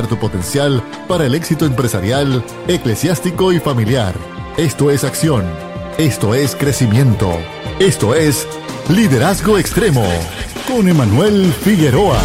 tu potencial para el éxito empresarial, eclesiástico y familiar. Esto es acción. Esto es crecimiento. Esto es liderazgo extremo con Emanuel Figueroa.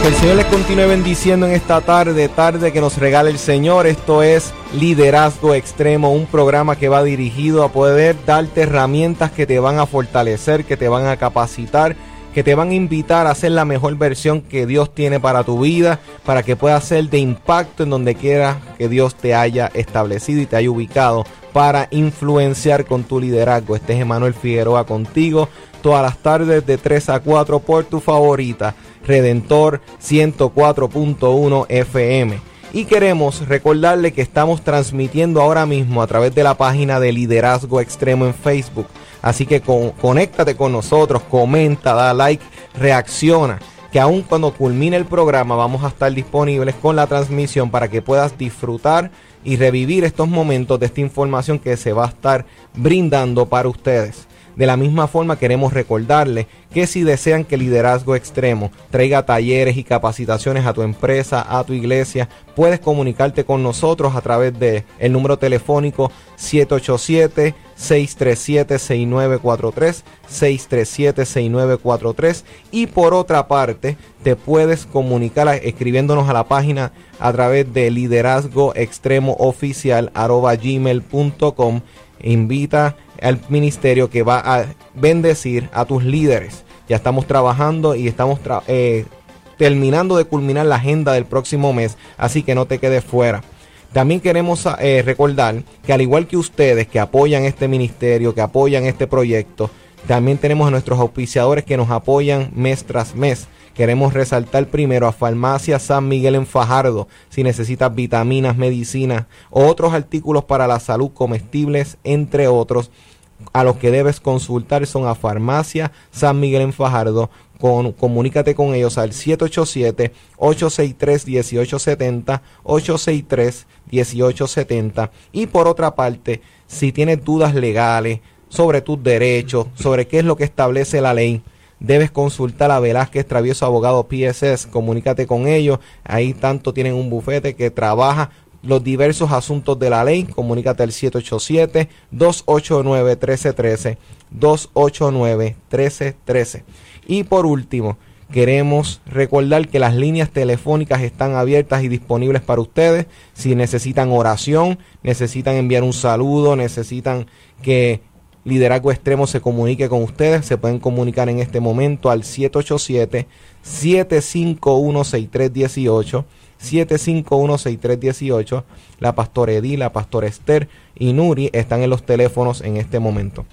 Que el Señor les continúe bendiciendo en esta tarde, tarde que nos regala el Señor. Esto es Liderazgo Extremo, un programa que va dirigido a poder darte herramientas que te van a fortalecer, que te van a capacitar que te van a invitar a ser la mejor versión que Dios tiene para tu vida, para que puedas ser de impacto en donde quiera que Dios te haya establecido y te haya ubicado para influenciar con tu liderazgo. Este es Emanuel Figueroa contigo todas las tardes de 3 a 4 por tu favorita, Redentor 104.1 FM. Y queremos recordarle que estamos transmitiendo ahora mismo a través de la página de Liderazgo Extremo en Facebook Así que conéctate con nosotros, comenta, da like, reacciona. Que aún cuando culmine el programa vamos a estar disponibles con la transmisión para que puedas disfrutar y revivir estos momentos de esta información que se va a estar brindando para ustedes. De la misma forma queremos recordarle que si desean que Liderazgo Extremo traiga talleres y capacitaciones a tu empresa, a tu iglesia, puedes comunicarte con nosotros a través de el número telefónico 787 637 6943 637 6943 y por otra parte te puedes comunicar escribiéndonos a la página a través de liderazgo extremo invita al ministerio que va a bendecir a tus líderes. Ya estamos trabajando y estamos eh, terminando de culminar la agenda del próximo mes, así que no te quedes fuera. También queremos eh, recordar que al igual que ustedes que apoyan este ministerio, que apoyan este proyecto, también tenemos a nuestros auspiciadores que nos apoyan mes tras mes. Queremos resaltar primero a Farmacia San Miguel en Fajardo, si necesitas vitaminas, medicinas o otros artículos para la salud comestibles, entre otros. A los que debes consultar son a Farmacia San Miguel en Fajardo. Con, comunícate con ellos al 787-863-1870, 863-1870. Y por otra parte, si tienes dudas legales sobre tus derechos, sobre qué es lo que establece la ley, debes consultar a Velázquez Travieso Abogado PSS, comunícate con ellos, ahí tanto tienen un bufete que trabaja los diversos asuntos de la ley, comunícate al 787-289-1313, 289-1313. Y por último, queremos recordar que las líneas telefónicas están abiertas y disponibles para ustedes. Si necesitan oración, necesitan enviar un saludo, necesitan que Liderazgo Extremo se comunique con ustedes. Se pueden comunicar en este momento al 787-751-6318. 751-6318. La pastora Edith, la pastora Esther y Nuri están en los teléfonos en este momento.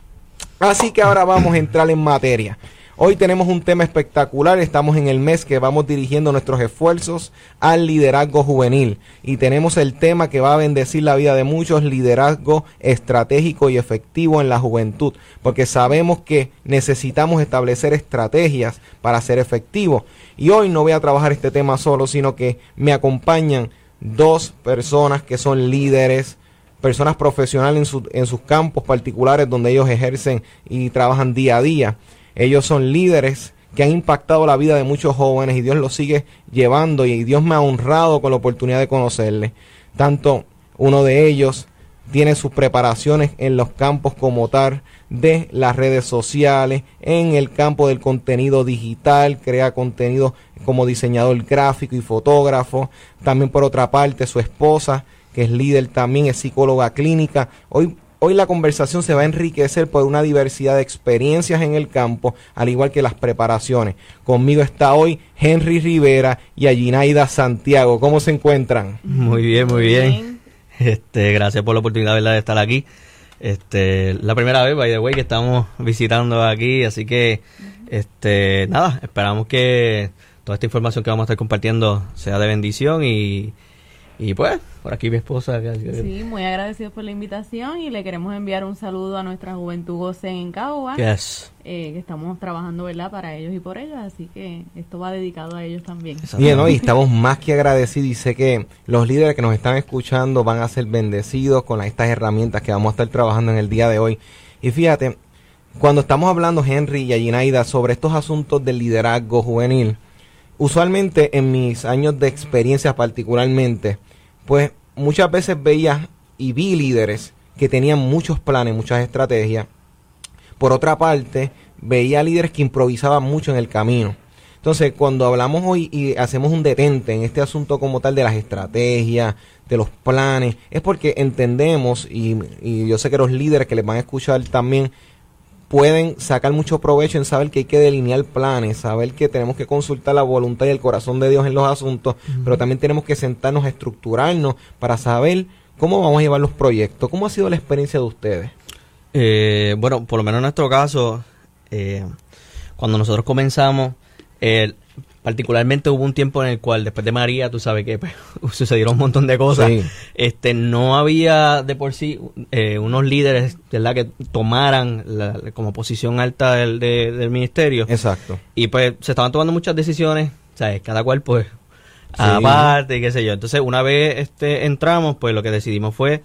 Así que ahora vamos a entrar en materia. Hoy tenemos un tema espectacular, estamos en el mes que vamos dirigiendo nuestros esfuerzos al liderazgo juvenil y tenemos el tema que va a bendecir la vida de muchos, liderazgo estratégico y efectivo en la juventud, porque sabemos que necesitamos establecer estrategias para ser efectivos. Y hoy no voy a trabajar este tema solo, sino que me acompañan dos personas que son líderes, personas profesionales en, en sus campos particulares donde ellos ejercen y trabajan día a día. Ellos son líderes que han impactado la vida de muchos jóvenes y Dios los sigue llevando y Dios me ha honrado con la oportunidad de conocerles. Tanto uno de ellos tiene sus preparaciones en los campos como tal de las redes sociales, en el campo del contenido digital, crea contenido como diseñador gráfico y fotógrafo. También por otra parte su esposa, que es líder también, es psicóloga clínica. Hoy Hoy la conversación se va a enriquecer por una diversidad de experiencias en el campo, al igual que las preparaciones. Conmigo está hoy Henry Rivera y Aginaida Santiago. ¿Cómo se encuentran? Muy bien, muy bien. Este, gracias por la oportunidad de estar aquí. Este, la primera vez, by the way, que estamos visitando aquí, así que, este, nada, esperamos que toda esta información que vamos a estar compartiendo sea de bendición y, y pues, por aquí mi esposa. Sí, muy agradecidos por la invitación y le queremos enviar un saludo a nuestra juventud goce en Cagua. Yes. Eh, que estamos trabajando, ¿verdad? Para ellos y por ellos, así que esto va dedicado a ellos también. Bien, y estamos más que agradecidos y sé que los líderes que nos están escuchando van a ser bendecidos con estas herramientas que vamos a estar trabajando en el día de hoy. Y fíjate, cuando estamos hablando, Henry y Aginaida, sobre estos asuntos del liderazgo juvenil, usualmente en mis años de experiencia particularmente, pues muchas veces veía y vi líderes que tenían muchos planes, muchas estrategias. Por otra parte, veía líderes que improvisaban mucho en el camino. Entonces, cuando hablamos hoy y hacemos un detente en este asunto como tal de las estrategias, de los planes, es porque entendemos, y, y yo sé que los líderes que les van a escuchar también pueden sacar mucho provecho en saber que hay que delinear planes, saber que tenemos que consultar la voluntad y el corazón de Dios en los asuntos, pero también tenemos que sentarnos a estructurarnos para saber cómo vamos a llevar los proyectos. ¿Cómo ha sido la experiencia de ustedes? Eh, bueno, por lo menos en nuestro caso, eh, cuando nosotros comenzamos, el particularmente hubo un tiempo en el cual después de María, tú sabes que pues, sucedieron un montón de cosas. Este, no había de por sí eh, unos líderes, ¿verdad? Que tomaran la, como posición alta del, del ministerio. Exacto. Y pues se estaban tomando muchas decisiones, ¿sabes? Cada cual pues aparte y qué sé yo. Entonces una vez este entramos, pues lo que decidimos fue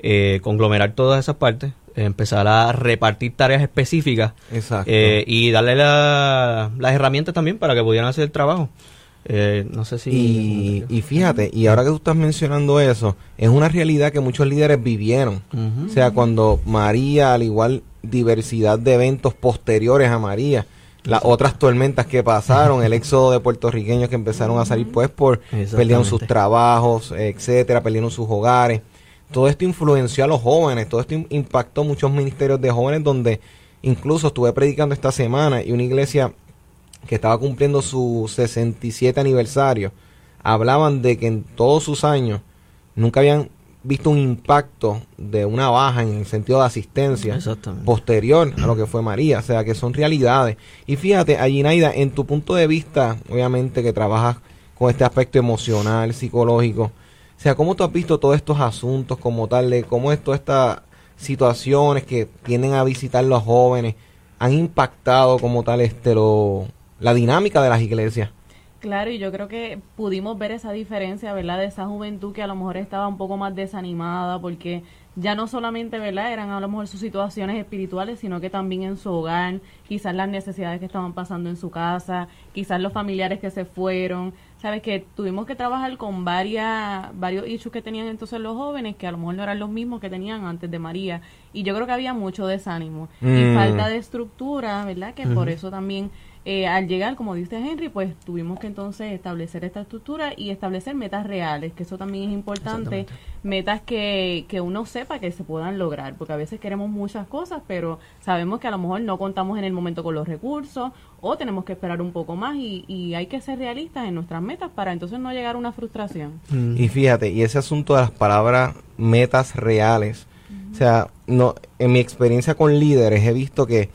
eh, conglomerar todas esas partes empezar a repartir tareas específicas eh, y darle las herramientas también para que pudieran hacer el trabajo. Eh, no sé si... Y, fíjate, y ahora que tú estás mencionando eso, es una realidad que muchos líderes vivieron. O sea, cuando María, al igual diversidad de eventos posteriores a María, las otras tormentas que pasaron, el éxodo de puertorriqueños que empezaron a salir pues por perdieron sus trabajos, etcétera, perdieron sus hogares todo esto influenció a los jóvenes, todo esto impactó muchos ministerios de jóvenes donde incluso estuve predicando esta semana y una iglesia que estaba cumpliendo su 67 aniversario, hablaban de que en todos sus años nunca habían visto un impacto de una baja en el sentido de asistencia posterior a lo que fue María, o sea que son realidades. Y fíjate, allí Naida, en tu punto de vista, obviamente que trabajas con este aspecto emocional, psicológico, sea, ¿cómo tú has visto todos estos asuntos como tal, de cómo es, todas estas situaciones que vienen a visitar los jóvenes han impactado como tal este lo, la dinámica de las iglesias? Claro, y yo creo que pudimos ver esa diferencia, ¿verdad? De esa juventud que a lo mejor estaba un poco más desanimada porque ya no solamente, ¿verdad? Eran a lo mejor sus situaciones espirituales, sino que también en su hogar, quizás las necesidades que estaban pasando en su casa, quizás los familiares que se fueron, sabes que tuvimos que trabajar con varias, varios issues que tenían entonces los jóvenes, que a lo mejor no eran los mismos que tenían antes de María. Y yo creo que había mucho desánimo y mm. falta de estructura, ¿verdad? Que por eso también eh, al llegar, como dice Henry, pues tuvimos que entonces establecer esta estructura y establecer metas reales, que eso también es importante, metas que, que uno sepa que se puedan lograr, porque a veces queremos muchas cosas, pero sabemos que a lo mejor no contamos en el momento con los recursos o tenemos que esperar un poco más y, y hay que ser realistas en nuestras metas para entonces no llegar a una frustración. Mm. Y fíjate, y ese asunto de las palabras metas reales, o sea, no, en mi experiencia con líderes he visto que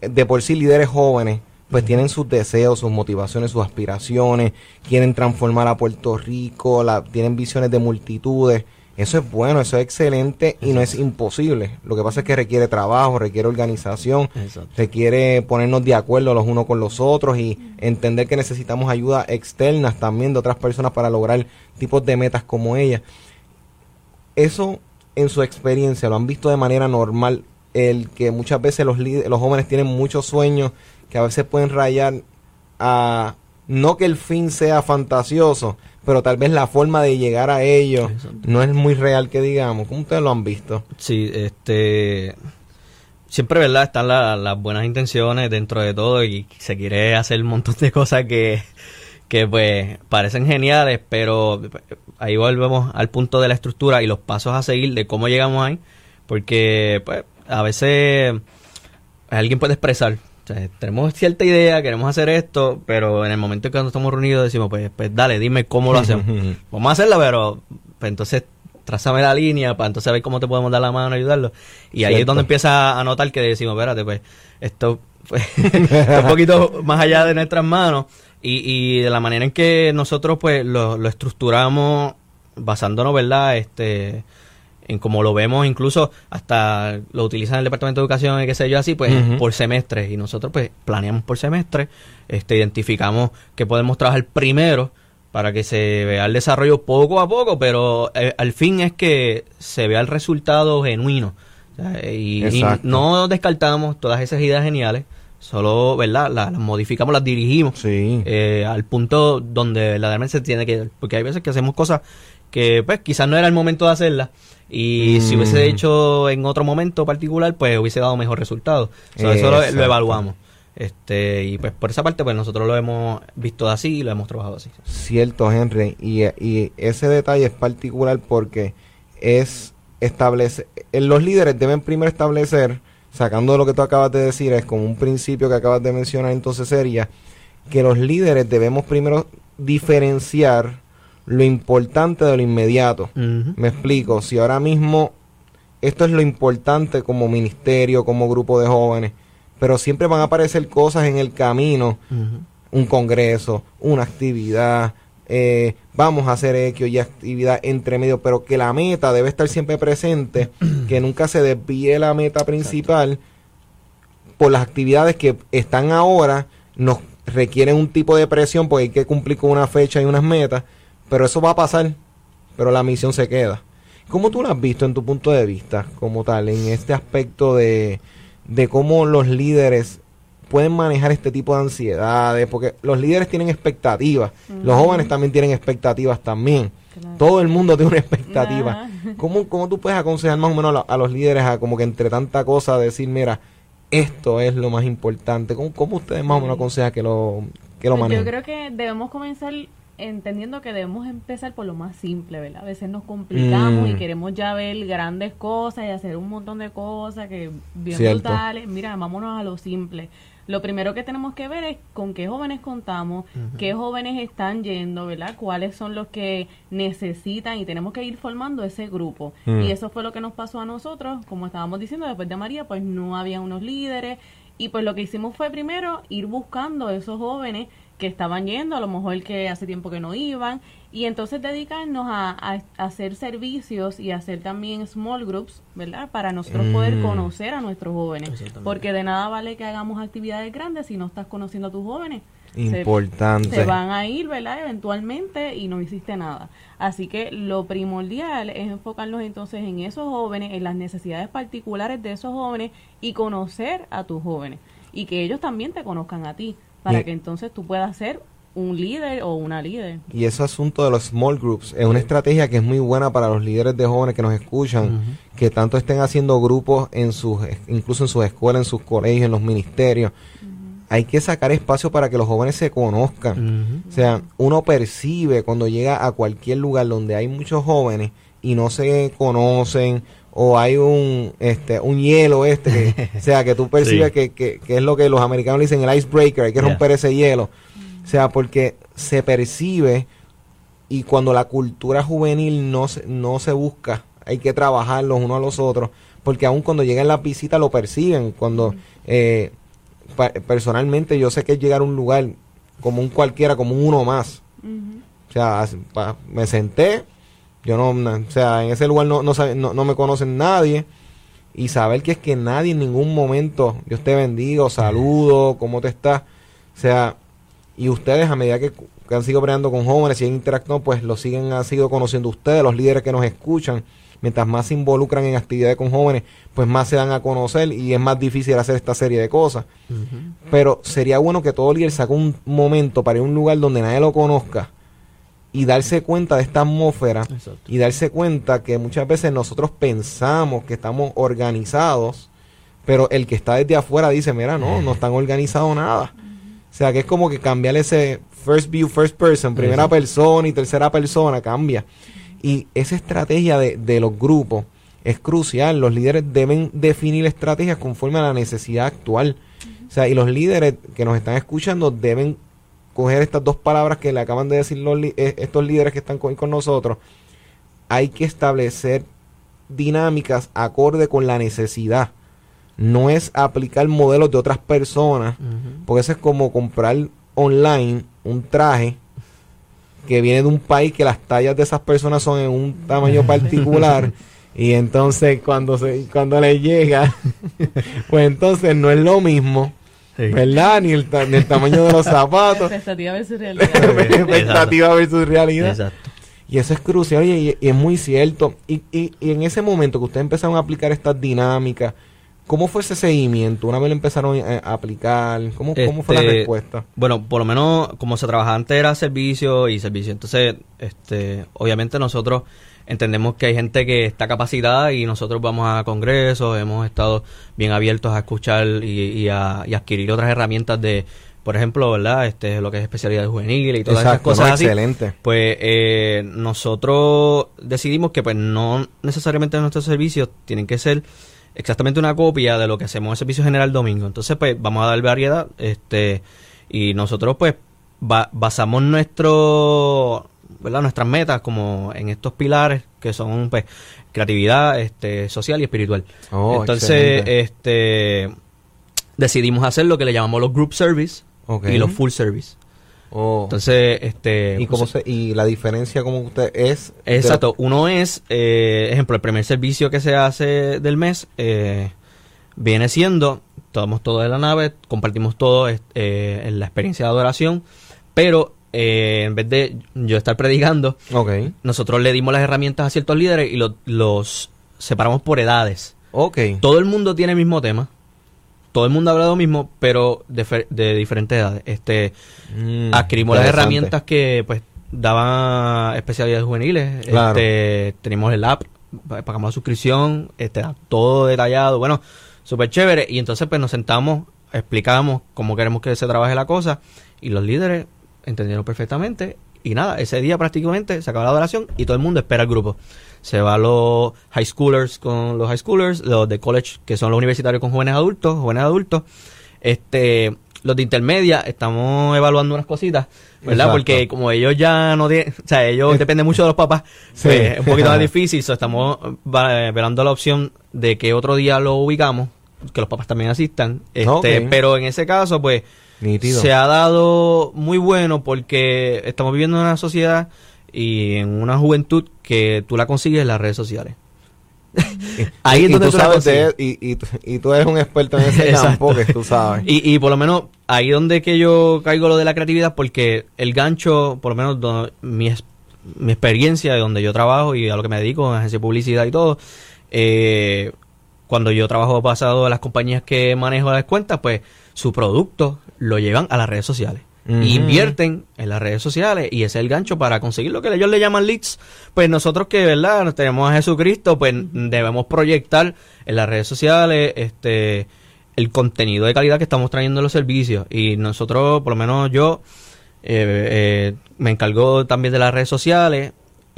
de por sí líderes jóvenes pues tienen sus deseos, sus motivaciones, sus aspiraciones, quieren transformar a Puerto Rico, la, tienen visiones de multitudes. Eso es bueno, eso es excelente y no es imposible. Lo que pasa es que requiere trabajo, requiere organización, requiere ponernos de acuerdo los unos con los otros y entender que necesitamos ayuda externas también de otras personas para lograr tipos de metas como ella. Eso en su experiencia lo han visto de manera normal, el que muchas veces los, los jóvenes tienen muchos sueños que a veces pueden rayar a no que el fin sea fantasioso, pero tal vez la forma de llegar a ello no es muy real que digamos. ¿Cómo ustedes lo han visto? Sí, este siempre, ¿verdad? Están las buenas intenciones dentro de todo y se quiere hacer un montón de cosas que, que pues parecen geniales, pero ahí volvemos al punto de la estructura y los pasos a seguir de cómo llegamos ahí, porque pues a veces alguien puede expresar tenemos cierta idea, queremos hacer esto, pero en el momento en que estamos reunidos decimos, pues, pues dale, dime cómo lo hacemos. Vamos a hacerlo, pero pues, entonces trázame la línea para entonces ver cómo te podemos dar la mano ayudarlo. Y ahí es donde empieza a notar que decimos, espérate, pues esto fue un poquito más allá de nuestras manos y, y de la manera en que nosotros pues lo, lo estructuramos basándonos, ¿verdad? Este en como lo vemos incluso hasta lo utilizan el departamento de educación y qué sé yo así pues por semestre y nosotros pues planeamos por semestre este identificamos que podemos trabajar primero para que se vea el desarrollo poco a poco pero eh, al fin es que se vea el resultado genuino y, no descartamos todas esas ideas geniales solo, ¿verdad? Las, modificamos, las dirigimos sí. eh, al punto donde verdaderamente se tiene que. Porque hay veces que hacemos cosas que pues quizás no era el momento de hacerlas y si hubiese Mm. hecho en otro momento particular pues hubiese dado mejor resultado. So, eso lo evaluamos. Este, y pues por esa parte pues nosotros lo hemos visto así y lo hemos trabajado así. Cierto, Henry. Y, y ese detalle es particular porque es establecer. Los líderes deben primero establecer, sacando lo que tú acabas de decir, es como un principio que acabas de mencionar, entonces sería que los líderes debemos primero diferenciar lo importante de lo inmediato. Me explico, si ahora mismo esto es lo importante como ministerio, como grupo de jóvenes, pero siempre van a aparecer cosas en el camino un congreso, una actividad, eh, vamos a hacer X y actividad entre medio, pero que la meta debe estar siempre presente, que nunca se desvíe la meta principal por las actividades que están ahora, nos requieren un tipo de presión porque hay que cumplir con una fecha y unas metas, pero eso va a pasar, pero la misión se queda. ¿Cómo tú lo has visto en tu punto de vista como tal, en este aspecto de, de cómo los líderes pueden manejar este tipo de ansiedades? Porque los líderes tienen expectativas, los jóvenes también tienen expectativas también. Claro. Todo el mundo tiene una expectativa. ¿Cómo, ¿Cómo tú puedes aconsejar más o menos a los líderes a como que entre tanta cosa decir, mira, esto es lo más importante? ¿Cómo, cómo ustedes más o menos aconsejan que lo, que lo Pues manejen? Yo creo que debemos comenzar entendiendo que debemos empezar por lo más simple, ¿verdad? A veces nos complicamos Mm. y queremos ya ver grandes cosas y hacer un montón de cosas que bien Cierto. brutales. Mira, vámonos a lo simple. Lo primero que tenemos que ver es con qué jóvenes contamos, qué jóvenes están yendo, ¿verdad? Cuáles son los que necesitan y tenemos que ir formando ese grupo. Mm. Y eso fue lo que nos pasó a nosotros, como estábamos diciendo, después de María, pues no había unos líderes y pues lo que hicimos fue primero ir buscando esos jóvenes que estaban yendo, a lo mejor que hace tiempo que no iban, y entonces dedicarnos a, a- a hacer servicios y hacer también small groups, ¿verdad? Para nosotros poder Mm. conocer a nuestros jóvenes. Porque de nada vale que hagamos actividades grandes si no estás conociendo a tus jóvenes. Se- Importante. se van a ir, ¿verdad? Eventualmente y no hiciste nada. Así que lo primordial es enfocarnos entonces en esos jóvenes, en las necesidades particulares de esos jóvenes y conocer a tus jóvenes y que ellos también te conozcan a ti para Y- que entonces tú puedas ser un líder o una líder. Y ese asunto de los small groups es una estrategia que es muy buena para los líderes de jóvenes que nos escuchan, que tanto estén haciendo grupos en sus, incluso en sus escuelas, en sus colegios, en los ministerios. Hay que sacar espacio para que los jóvenes se conozcan. O sea, uno percibe cuando llega a cualquier lugar donde hay muchos jóvenes y no se conocen o hay un este un hielo este que, o sea que tú percibes Sí. que, que, que es lo que los americanos le dicen el icebreaker hay que Yeah. romper ese hielo. O sea porque se percibe y cuando la cultura juvenil no se, no se busca hay que trabajar los unos a los otros porque aun cuando llegan las visitas lo perciben. Cuando eh, pa- personalmente yo sé que es llegar a un lugar como un cualquiera como un uno más. O sea, pa- me senté, yo no, na- o sea, en ese lugar no, no, sabe- no, no me conocen nadie. Y saber que es que nadie en ningún momento, Dios te bendiga, o saludo, ¿cómo te estás? O sea, y ustedes a medida que, que han sido peleando con jóvenes y han interactuado, pues lo siguen, han sido conociendo ustedes, los líderes que nos escuchan. Mientras más se involucran en actividades con jóvenes, pues más se dan a conocer y es más difícil hacer esta serie de cosas. Pero sería bueno que todo líder saque un momento para ir a un lugar donde nadie lo conozca y darse cuenta de esta atmósfera Exacto. y darse cuenta que muchas veces nosotros pensamos que estamos organizados, pero el que está desde afuera dice, mira, no, no están organizados nada. O sea, que es como que cambiar ese first view, first person, primera Exacto. persona y tercera persona, cambia. Y esa estrategia de, de los grupos es crucial. Los líderes deben definir estrategias conforme a la necesidad actual. O sea, y los líderes que nos están escuchando deben coger estas dos palabras que le acaban de decir los eh, estos líderes que están con, con nosotros. Hay que establecer dinámicas acorde con la necesidad. No es aplicar modelos de otras personas, porque eso es como comprar online un traje que viene de un país que las tallas de esas personas son en un tamaño particular y entonces cuando se cuando le llega pues entonces no es lo mismo Sí. ¿verdad? Ni el, ta- ni el tamaño de los zapatos Expectativa versus realidad. expectativa versus realidad Exacto. y eso es crucial y, y es muy cierto. Y, y, y en ese momento que ustedes empezaron a aplicar estas dinámicas, ¿Cómo fue ese seguimiento? Una vez lo empezaron a aplicar, ¿cómo, cómo fue la Este, respuesta? Bueno, por lo menos como se trabajaba antes era servicio y servicio. Entonces, este, obviamente nosotros entendemos que hay gente que está capacitada y nosotros vamos a congresos, hemos estado bien abiertos a escuchar y, y a, y adquirir otras herramientas de, por ejemplo, ¿verdad? Este, lo que es especialidad juvenil y todas esas Exacto, cosas no, así. excelente. Pues eh, nosotros decidimos que pues no necesariamente nuestros servicios tienen que ser exactamente una copia de lo que hacemos en el servicio general domingo. Entonces, pues vamos a dar variedad, este, y nosotros pues ba- basamos nuestro, ¿verdad? nuestras metas como en estos pilares que son pues creatividad, este, social y espiritual. Oh, Entonces, excelente. este decidimos hacer lo que le llamamos los group service y los full service. Oh. Entonces, este ¿Y, cómo se, y la diferencia como usted es... Exacto, uno es, eh, ejemplo, el primer servicio que se hace del mes eh, viene siendo, tomamos todo de la nave, compartimos todo eh, en la experiencia de adoración, pero eh, en vez de yo estar predicando, nosotros le dimos las herramientas a ciertos líderes y lo- los separamos por edades. ok. Todo el mundo tiene el mismo tema, todo el mundo habla de lo mismo, pero de, fe- de diferentes edades. Este, Mm, adquirimos las herramientas que pues daban especialidades juveniles Claro. este tenemos el app pa- pagamos la suscripción este todo detallado bueno súper chévere y entonces pues nos sentamos explicamos cómo queremos que se trabaje la cosa y los líderes entendieron perfectamente y nada ese día prácticamente se acaba la adoración y todo el mundo espera el grupo se va los high schoolers con los high schoolers los de college que son los universitarios con jóvenes adultos jóvenes adultos este los de intermedia estamos evaluando unas cositas, ¿verdad? Exacto. Porque como ellos ya no tienen, o sea, ellos dependen mucho de los papás, Sí. pues, es un poquito más difícil, so, estamos eh, velando la opción de que otro día lo ubicamos, que los papás también asistan, este, pero en ese caso, pues, Nítido. se ha dado muy bueno porque estamos viviendo en una sociedad y en una juventud que tú la consigues en las redes sociales. Ahí y, es donde tú tú sabes de- y, y, tú- y tú eres un experto en ese campo que tú sabes. Y, y por lo menos ahí donde que yo caigo lo de la creatividad, porque el gancho, por lo menos do- mi, mi experiencia de donde yo trabajo y a lo que me dedico, en agencia de publicidad y todo, eh, cuando yo trabajo pasado a las compañías que manejo las cuentas, pues su producto lo llevan a las redes sociales. Invierten en las redes sociales y ese es el gancho para conseguir lo que ellos le llaman leads. Pues nosotros que, ¿verdad? Tenemos a Jesucristo, pues debemos proyectar en las redes sociales este el contenido de calidad que estamos trayendo en los servicios. Y nosotros, por lo menos yo, eh, eh, me encargo también de las redes sociales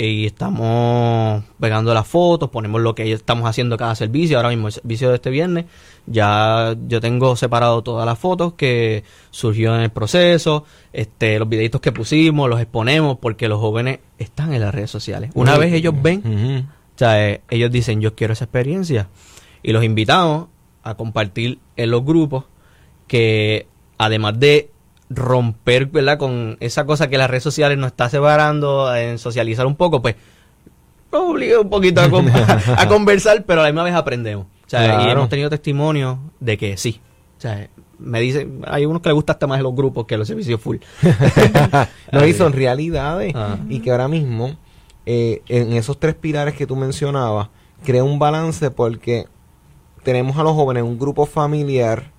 y estamos pegando las fotos, ponemos lo que estamos haciendo cada servicio. Ahora mismo el servicio de este viernes, ya yo tengo separado todas las fotos que surgió en el proceso, este, los videitos que pusimos, los exponemos porque los jóvenes están en las redes sociales. Una vez ellos ven o sea, eh, ellos dicen, yo quiero esa experiencia. Y los invitamos a compartir en los grupos que además de romper, ¿verdad? Con esa cosa que las redes sociales nos está separando, en socializar un poco, pues nos obliga un poquito a, con- a conversar, pero a la misma vez aprendemos. O sea, y hemos tenido testimonios de que sí. O sea, me dicen, hay unos que les gusta hasta más los grupos que los servicios full. no, y son realidades. Ah. Y que ahora mismo, eh, en esos tres pilares que tú mencionabas, crea un balance porque tenemos a los jóvenes un grupo familiar,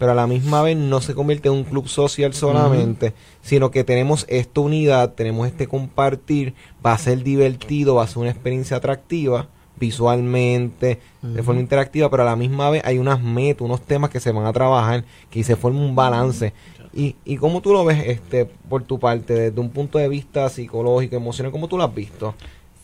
pero a la misma vez no se convierte en un club social solamente, sino que tenemos esta unidad, tenemos este compartir, va a ser divertido, va a ser una experiencia atractiva visualmente, de forma interactiva, pero a la misma vez hay unas metas, unos temas que se van a trabajar, que se forma un balance. ¿Y, y cómo tú lo ves este por tu parte, desde un punto de vista psicológico, emocional, cómo tú lo has visto?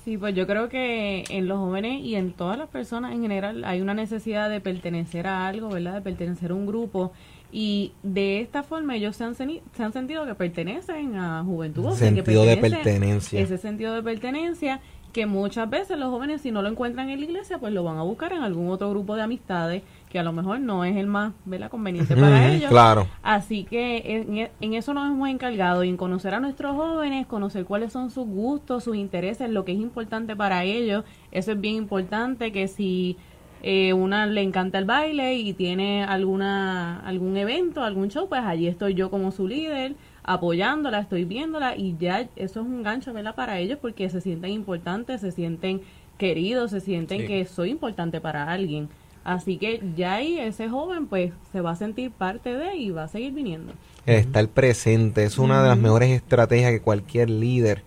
Sí, pues yo creo que en los jóvenes y en todas las personas en general hay una necesidad de pertenecer a algo, ¿verdad? De pertenecer a un grupo. Y de esta forma ellos se han, se han sentido que pertenecen a juventud. o sea, que Sentido de pertenencia. Ese sentido de pertenencia que muchas veces los jóvenes si no lo encuentran en la iglesia, pues lo van a buscar en algún otro grupo de amistades que a lo mejor no es el más ¿verdad? conveniente para ellos. Claro. Así que en, en eso nos hemos encargado y en conocer a nuestros jóvenes, conocer cuáles son sus gustos, sus intereses, lo que es importante para ellos. Eso es bien importante que si eh, una le encanta el baile y tiene alguna algún evento, algún show, pues allí estoy yo como su líder apoyándola, estoy viéndola y ya eso es un gancho, ¿verdad? Para ellos porque se sienten importantes, se sienten queridos, se sienten Sí. que soy importante para alguien. Así que ya ahí ese joven pues se va a sentir parte de y va a seguir viniendo. El estar presente es una de las mejores estrategias que cualquier líder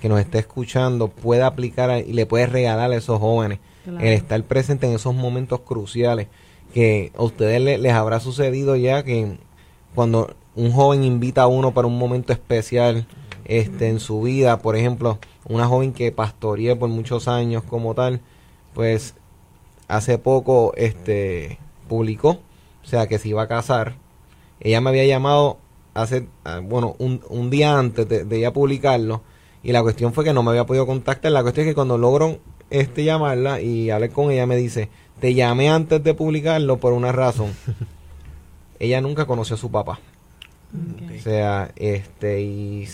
que nos esté escuchando puede aplicar y le puede regalar a esos jóvenes. Claro. El estar presente en esos momentos cruciales que a ustedes le- les habrá sucedido ya que cuando un joven invita a uno para un momento especial este en su vida, por ejemplo, una joven que pastoreé por muchos años como tal, pues hace poco este publicó, o sea, que se iba a casar. Ella me había llamado hace, ah, bueno, un, un día antes de, de ella publicarlo y la cuestión fue que no me había podido contactar. La cuestión es que cuando logro este llamarla y hablar con ella me dice, te llamé antes de publicarlo por una razón. ella nunca conoció a su papá. O sea, este, y,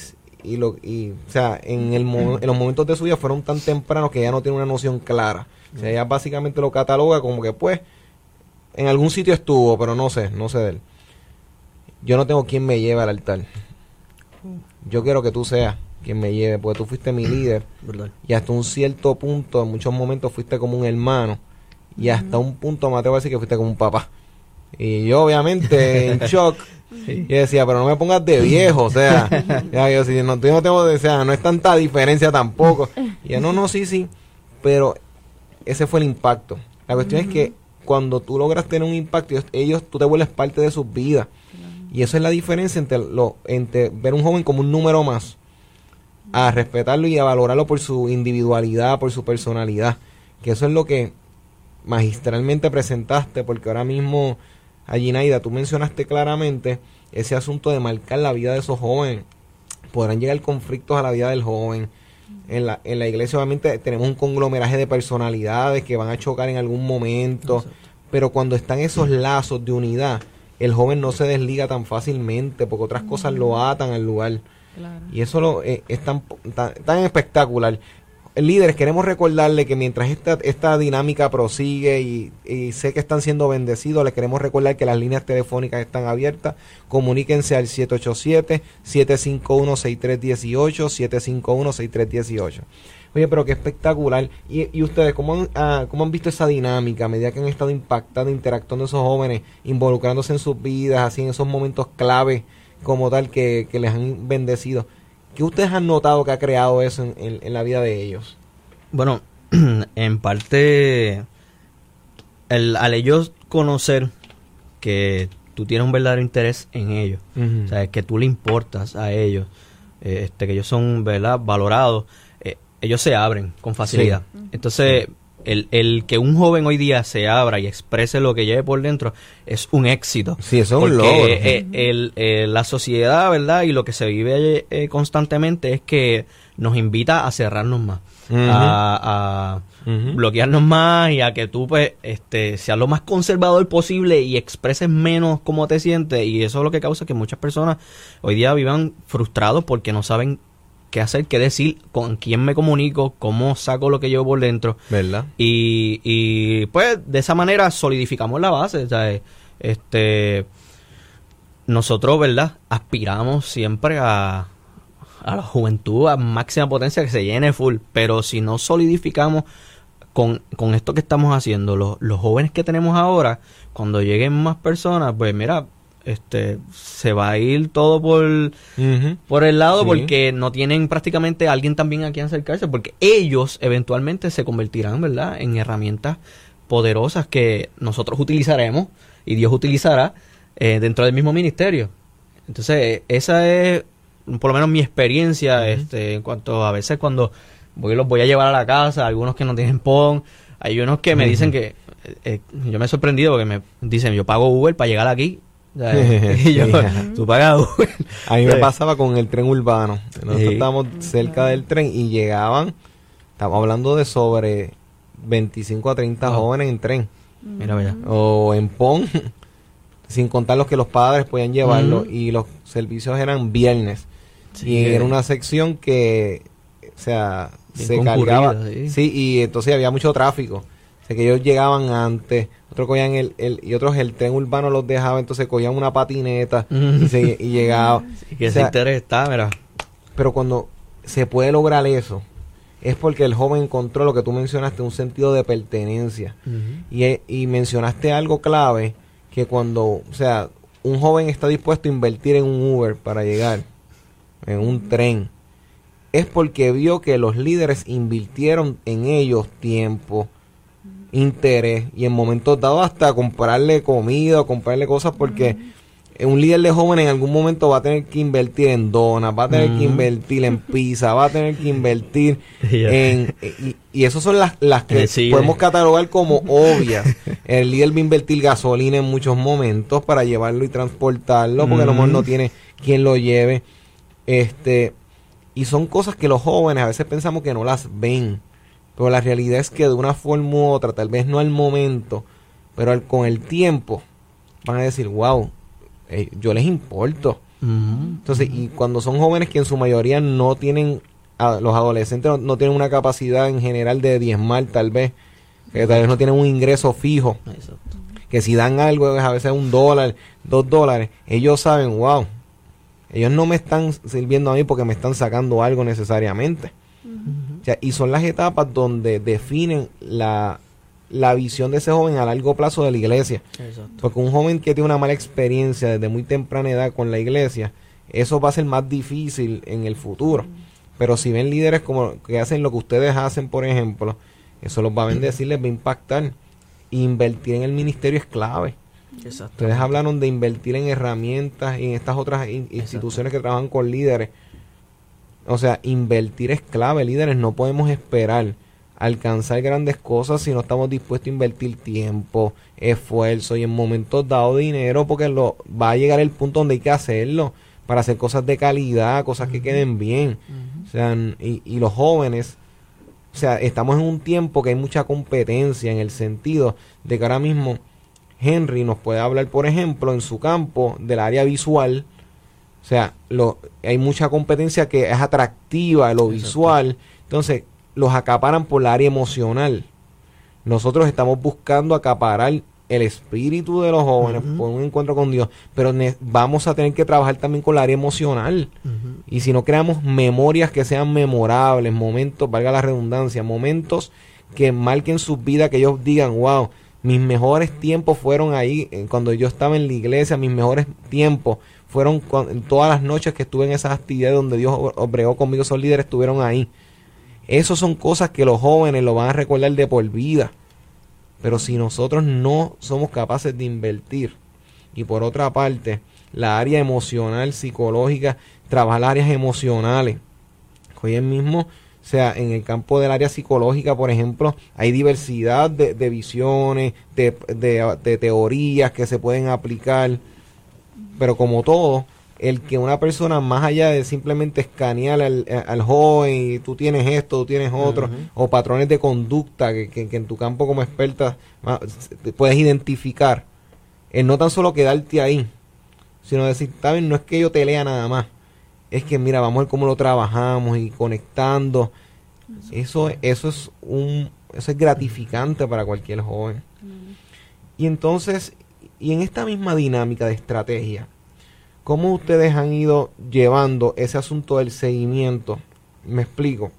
y lo, y, o sea, en, el mo- en los momentos de su vida fueron tan tempranos que ella no tiene una noción clara. O sea, ella básicamente lo cataloga como que, pues, en algún sitio estuvo, pero no sé, no sé de él. Yo no tengo quien me lleve al altar. Yo quiero que tú seas quien me lleve, porque tú fuiste mi líder ¿Verdad? y hasta un cierto punto, en muchos momentos fuiste como un hermano y hasta un punto me atrevo a decir que fuiste como un papá. Y yo obviamente en shock, y decía, pero no me pongas de viejo, o sea, ya, yo, si no, yo no tengo, o sea, no es tanta diferencia tampoco. Y yo, no, no, sí, sí, pero ese fue el impacto. La cuestión es que cuando tú logras tener un impacto, ellos, ellos- tú te vuelves parte de sus vidas. Y eso es la diferencia entre, lo, entre ver un joven como un número más, a respetarlo y a valorarlo por su individualidad, por su personalidad. Que eso es lo que magistralmente presentaste, porque ahora mismo, allí Naida, tú mencionaste claramente ese asunto de marcar la vida de esos jóvenes. Podrán llegar conflictos a la vida del joven. En la, en la iglesia obviamente tenemos un conglomeraje de personalidades que van a chocar en algún momento, pero cuando están esos lazos de unidad, el joven no se desliga tan fácilmente porque otras cosas lo atan al lugar. Claro. Y eso lo, eh, es tan, tan, tan espectacular. Líderes, queremos recordarle que mientras esta, esta dinámica prosigue y, sé que están siendo bendecidos, les queremos recordar que las líneas telefónicas están abiertas. Comuníquense al 787-751-6318, 751-6318. Oye, pero qué espectacular. ¿Y, y ustedes cómo han, ah, cómo han visto esa dinámica a medida que han estado impactando, interactuando esos jóvenes, involucrándose en sus vidas, así en esos momentos clave como tal que les han bendecido? ¿Qué ustedes han notado que ha creado eso en, en- en la vida de ellos? Bueno, en parte, el, al ellos conocer que tú tienes un verdadero interés en ellos, o sea, que tú le importas a ellos, eh, este, que ellos son, ¿verdad?, valorados, eh, ellos se abren con facilidad. Entonces, el, el que un joven hoy día se abra y exprese lo que lleve por dentro es un éxito. Sí, eso es un logro. eh, el- eh, la sociedad, ¿verdad? Y lo que se vive eh, constantemente es que nos invita a cerrarnos más, a, bloquearnos más y a que tú, pues, este, seas lo más conservador posible y expreses menos cómo te sientes. Y eso es lo que causa que muchas personas hoy día vivan frustrados porque no saben qué hacer, qué decir, con quién me comunico, cómo saco lo que llevo por dentro. ¿Verdad? Y, y pues de esa manera solidificamos la base. o sea, Este, nosotros, ¿verdad? Aspiramos siempre a, a la juventud a máxima potencia que se llene full. Pero si no solidificamos con, con esto que estamos haciendo, los, los jóvenes que tenemos ahora, cuando lleguen más personas, pues mira, este se va a ir todo por por el lado Sí. porque no tienen prácticamente a alguien también a quien acercarse porque ellos eventualmente se convertirán verdad en herramientas poderosas que nosotros utilizaremos y Dios utilizará eh, dentro del mismo ministerio. Entonces esa es por lo menos mi experiencia este en cuanto a veces cuando voy los voy a llevar a la casa algunos que no tienen PON hay unos que me dicen que eh, eh, yo me he sorprendido porque me dicen yo pago Uber para llegar aquí y yo, Sí, ajá. tú pagas Uber A mí me Sí. pasaba con el tren urbano. Nosotros Sí. estábamos cerca del tren y llegaban, estamos hablando de sobre 25 a 30 Wow. jóvenes en tren. Mira. O en PON, sin contar los que los padres podían llevarlo. Y los servicios eran viernes. Sí. y era una sección que, o sea, Bien se cargaba. sí. Sí, y entonces había mucho tráfico. Sea, que ellos llegaban antes, otros cogían el, el, y otros el tren urbano los dejaba, entonces cogían una patineta y, se, y llegaba. Y O ese sea, interés está, mira. pero cuando se puede lograr eso es porque el joven encontró lo que tú mencionaste, un sentido de pertenencia. y, eh, y mencionaste algo clave, que cuando, o sea, un joven está dispuesto a invertir en un Uber para llegar, en un tren, es porque vio que los líderes invirtieron en ellos tiempo, interés y en momentos dados hasta comprarle comida o comprarle cosas porque un líder de jóvenes en algún momento va a tener que invertir en donas, va a tener que invertir en pizza, va a tener que invertir en... Y, y esas son las, las que podemos catalogar como obvias. El líder va a invertir gasolina en muchos momentos para llevarlo y transportarlo, porque a lo mejor no tiene quien lo lleve. Este, y son cosas que los jóvenes a veces pensamos que no las ven. Pero la realidad es que de una forma u otra, tal vez no al momento, pero con el tiempo, van a decir, wow, eh, yo les importo. Entonces, y cuando son jóvenes que en su mayoría no tienen, los adolescentes no, tienen una capacidad en general de diezmar tal vez, que tal vez no tienen un ingreso fijo, que si dan algo es a veces un dólar, dos dólares, ellos saben, wow, ellos no me están sirviendo a mí porque me están sacando algo necesariamente. Y son las etapas donde definen la, la visión de ese joven a largo plazo de la iglesia. Porque un joven que tiene una mala experiencia desde muy temprana edad con la iglesia, eso va a ser más difícil en el futuro. Pero si ven líderes como que hacen lo que ustedes hacen, por ejemplo, eso los va a bendecir, les va a impactar. Invertir en el ministerio es clave. Ustedes hablaron de invertir en herramientas y en estas otras instituciones que trabajan con líderes. O sea, invertir es clave, líderes. No podemos esperar alcanzar grandes cosas si no estamos dispuestos a invertir tiempo, esfuerzo y en momentos dado dinero porque lo, va a llegar el punto donde hay que hacerlo para hacer cosas de calidad, cosas que queden bien. O sea, y, y los jóvenes, o sea, estamos en un tiempo que hay mucha competencia en el sentido de que ahora mismo Henry nos puede hablar, por ejemplo, en su campo del área visual. O sea, lo, hay mucha competencia que es atractiva, lo visual. Entonces, los acaparan por la área emocional. Nosotros estamos buscando acaparar el espíritu de los jóvenes por un encuentro con Dios, pero vamos a tener que trabajar también con la área emocional. Y si no creamos memorias que sean memorables, momentos, valga la redundancia, momentos que marquen su vida, que ellos digan, wow, mis mejores tiempos fueron ahí, eh, cuando yo estaba en la iglesia, mis mejores tiempos fueron todas las noches que estuve en esas actividades donde Dios obregó conmigo, esos líderes estuvieron ahí. Esas son cosas que los jóvenes lo van a recordar de por vida. Pero si nosotros no somos capaces de invertir, y por otra parte, la área emocional, psicológica, trabajar áreas emocionales. Hoy mismo, o sea, en el campo del área psicológica, por ejemplo, hay diversidad de, visiones, de teorías que se pueden aplicar, pero como todo, el que una persona, más allá de simplemente escanear al, al joven y tú tienes esto, tú tienes otro, o patrones de conducta que, que, en tu campo como experta puedes identificar, es no tan solo quedarte ahí, sino decir, ¿sabes? No es que yo te lea nada más, es que mira, vamos a ver cómo lo trabajamos y conectando. Eso, eso es un, eso es gratificante para cualquier joven. Y entonces, y en esta misma dinámica de estrategia, ¿Cómo ustedes han ido llevando ese asunto del seguimiento? Me explico.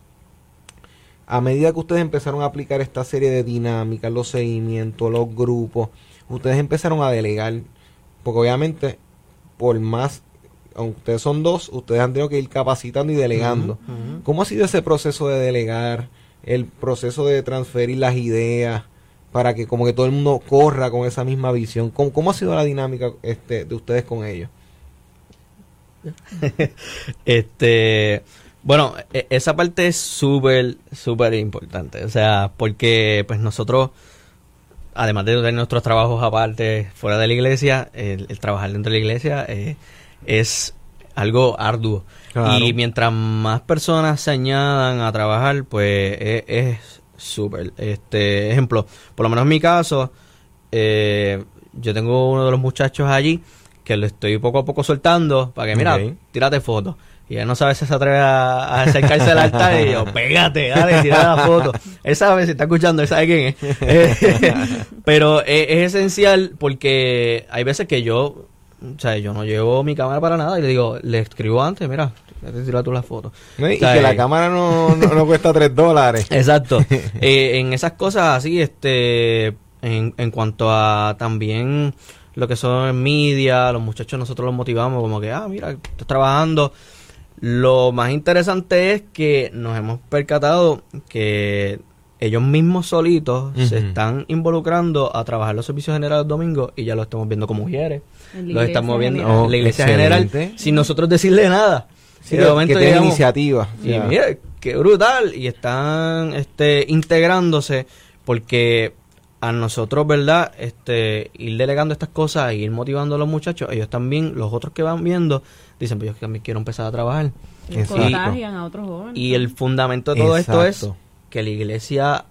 A medida que ustedes empezaron a aplicar esta serie de dinámicas, los seguimientos, los grupos, ustedes empezaron a delegar, porque obviamente, por más, aunque ustedes son dos, ustedes han tenido que ir capacitando y delegando. ¿Cómo ha sido ese proceso de delegar, el proceso de transferir las ideas? Para que como que todo el mundo corra con esa misma visión. ¿Cómo, cómo ha sido la dinámica este, de ustedes con ellos? este, bueno, e, esa parte es súper, súper importante. O sea, porque pues nosotros, además de tener nuestros trabajos aparte fuera de la iglesia, el, trabajar dentro de la iglesia eh, es algo arduo. Y mientras más personas se añadan a trabajar, pues e, es súper. Este ejemplo, por lo menos en mi caso, eh, yo tengo uno de los muchachos allí que lo estoy poco a poco soltando para que, mira, tírate fotos. Y él no sabe si se atreve a, acercarse al altar y yo, pégate, dale, tírate la foto. Él sabe, si está escuchando, él sabe quién es. Pero es, esencial porque hay veces que yo o sea, yo no llevo mi cámara para nada y le digo, le escribo antes, mira, tira tú la foto. No, y O sea, que la eh, cámara no, no, no cuesta 3 dólares. Exacto. Eh, en esas cosas así, este, en, en cuanto a también lo que son media, los muchachos nosotros los motivamos como que, ah, mira, estás trabajando. Lo más interesante es que nos hemos percatado que ellos mismos solitos se están involucrando a trabajar los servicios generales domingos y ya lo estamos viendo como mujeres. Los estamos viendo. Oh, en la iglesia excelente. general sin nosotros decirle nada. Sí, Y de que- momento que tiene llegamos- iniciativa. y sea, mira, qué brutal. Y están este, integrándose porque a nosotros, ¿verdad? Este, ir delegando estas cosas e ir motivando a los muchachos, ellos también, los otros que van viendo, dicen, pues yo también quiero empezar a trabajar. Y Exacto. contagian a otros jóvenes. Y el fundamento de todo esto es que la iglesia,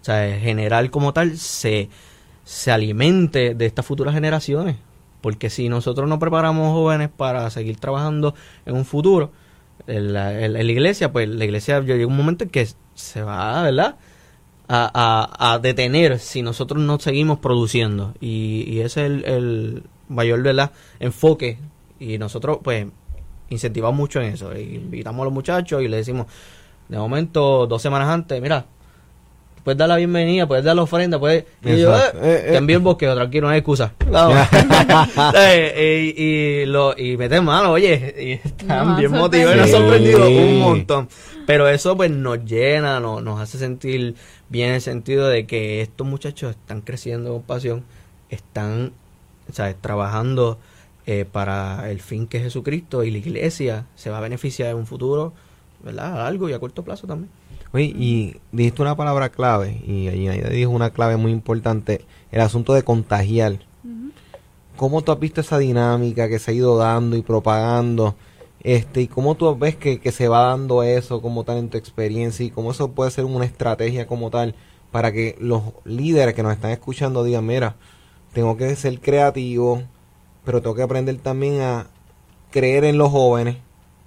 o sea, en general como tal, se, se alimente de estas futuras generaciones. Porque si nosotros no preparamos jóvenes para seguir trabajando en un futuro, en la, la iglesia, pues la iglesia llega un momento en que se va, ¿verdad? A, a- detener si nosotros no seguimos produciendo. Y, ese es el, el mayor, ¿verdad? Enfoque. Y nosotros, pues, incentivamos mucho en eso. Invitamos a los muchachos y les decimos, de momento, dos semanas antes, mira, puedes dar la bienvenida, puedes dar la ofrenda, puedes... Y yo. "Eh, Eh, eh. te envío el bosqueo, tranquilo, no hay excusa. Vamos. Eh, y, y, lo, y meten mano, oye, y están Nos bien motivados y nos han sorprendido. un montón. Pero eso pues nos llena, nos, nos hace sentir bien en el sentido de que estos muchachos están creciendo con pasión, están ¿sabes? trabajando eh, para el fin que es Jesucristo y la iglesia se va a beneficiar en un futuro, ¿verdad? A largo y a corto plazo también. Oye, y dijiste una palabra clave, y ahí dijo una clave muy importante, el asunto de contagiar. ¿Cómo tú has visto esa dinámica que se ha ido dando y propagando? Este, y cómo tú ves que, que se va dando eso como tal en tu experiencia y cómo eso puede ser una estrategia como tal para que los líderes que nos están escuchando digan, mira, tengo que ser creativo, pero tengo que aprender también a creer en los jóvenes,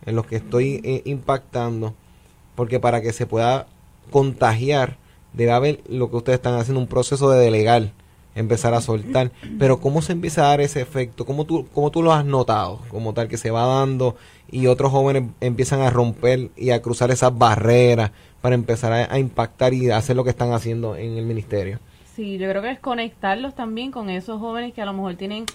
en los que estoy eh, impactando, porque para que se pueda contagiar debe haber lo que ustedes están haciendo, un proceso de delegar, empezar a soltar. Pero ¿cómo se empieza a dar ese efecto? ¿Cómo tú, cómo tú lo has notado? Como tal, que se va dando y otros jóvenes empiezan a romper y a cruzar esas barreras para empezar a, a impactar y hacer lo que están haciendo en el ministerio. Sí, yo creo que es conectarlos también con esos jóvenes que a lo mejor tienen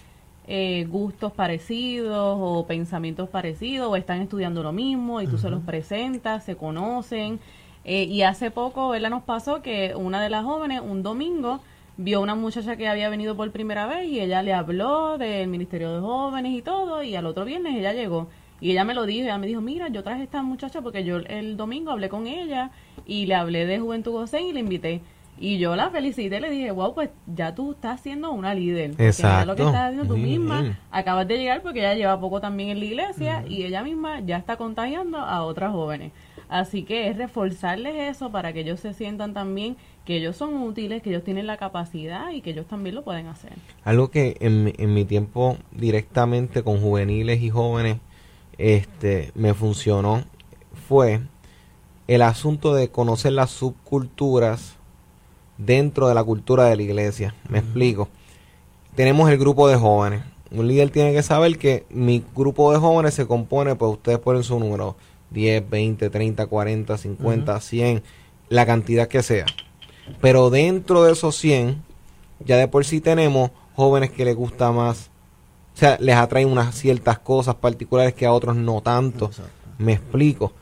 eh, gustos parecidos o pensamientos parecidos o están estudiando lo mismo y tú se los presentas, se conocen. Eh, y hace poco, ¿verdad? Nos pasó que una de las jóvenes, un domingo, vio una muchacha que había venido por primera vez y ella le habló del Ministerio de Jóvenes y todo y al otro viernes ella llegó. Y ella me lo dijo, ella me dijo, mira, yo traje a esta muchacha porque yo el domingo hablé con ella y le hablé de Juventud Gosén y le invité. Y yo la felicité, le dije, wow, pues ya tú estás siendo una líder. Porque mira lo que Exacto. estás haciendo tú misma. Acabas de llegar porque ella lleva poco también en la iglesia y ella misma ya está contagiando a otras jóvenes. Así que es reforzarles eso para que ellos se sientan también que ellos son útiles, que ellos tienen la capacidad y que ellos también lo pueden hacer. Algo que en, mi- en mi tiempo directamente con juveniles y jóvenes este me funcionó fue el asunto de conocer las subculturas dentro de la cultura de la iglesia. Me explico. Tenemos el grupo de jóvenes. Un líder tiene que saber que mi grupo de jóvenes se compone, pues ustedes ponen su número, 10, 20, 30, 40, 50, 100, la cantidad que sea. Pero dentro de esos 100, ya de por sí tenemos jóvenes que les gusta más, o sea, les atraen unas ciertas cosas particulares que a otros no tanto. Me explico.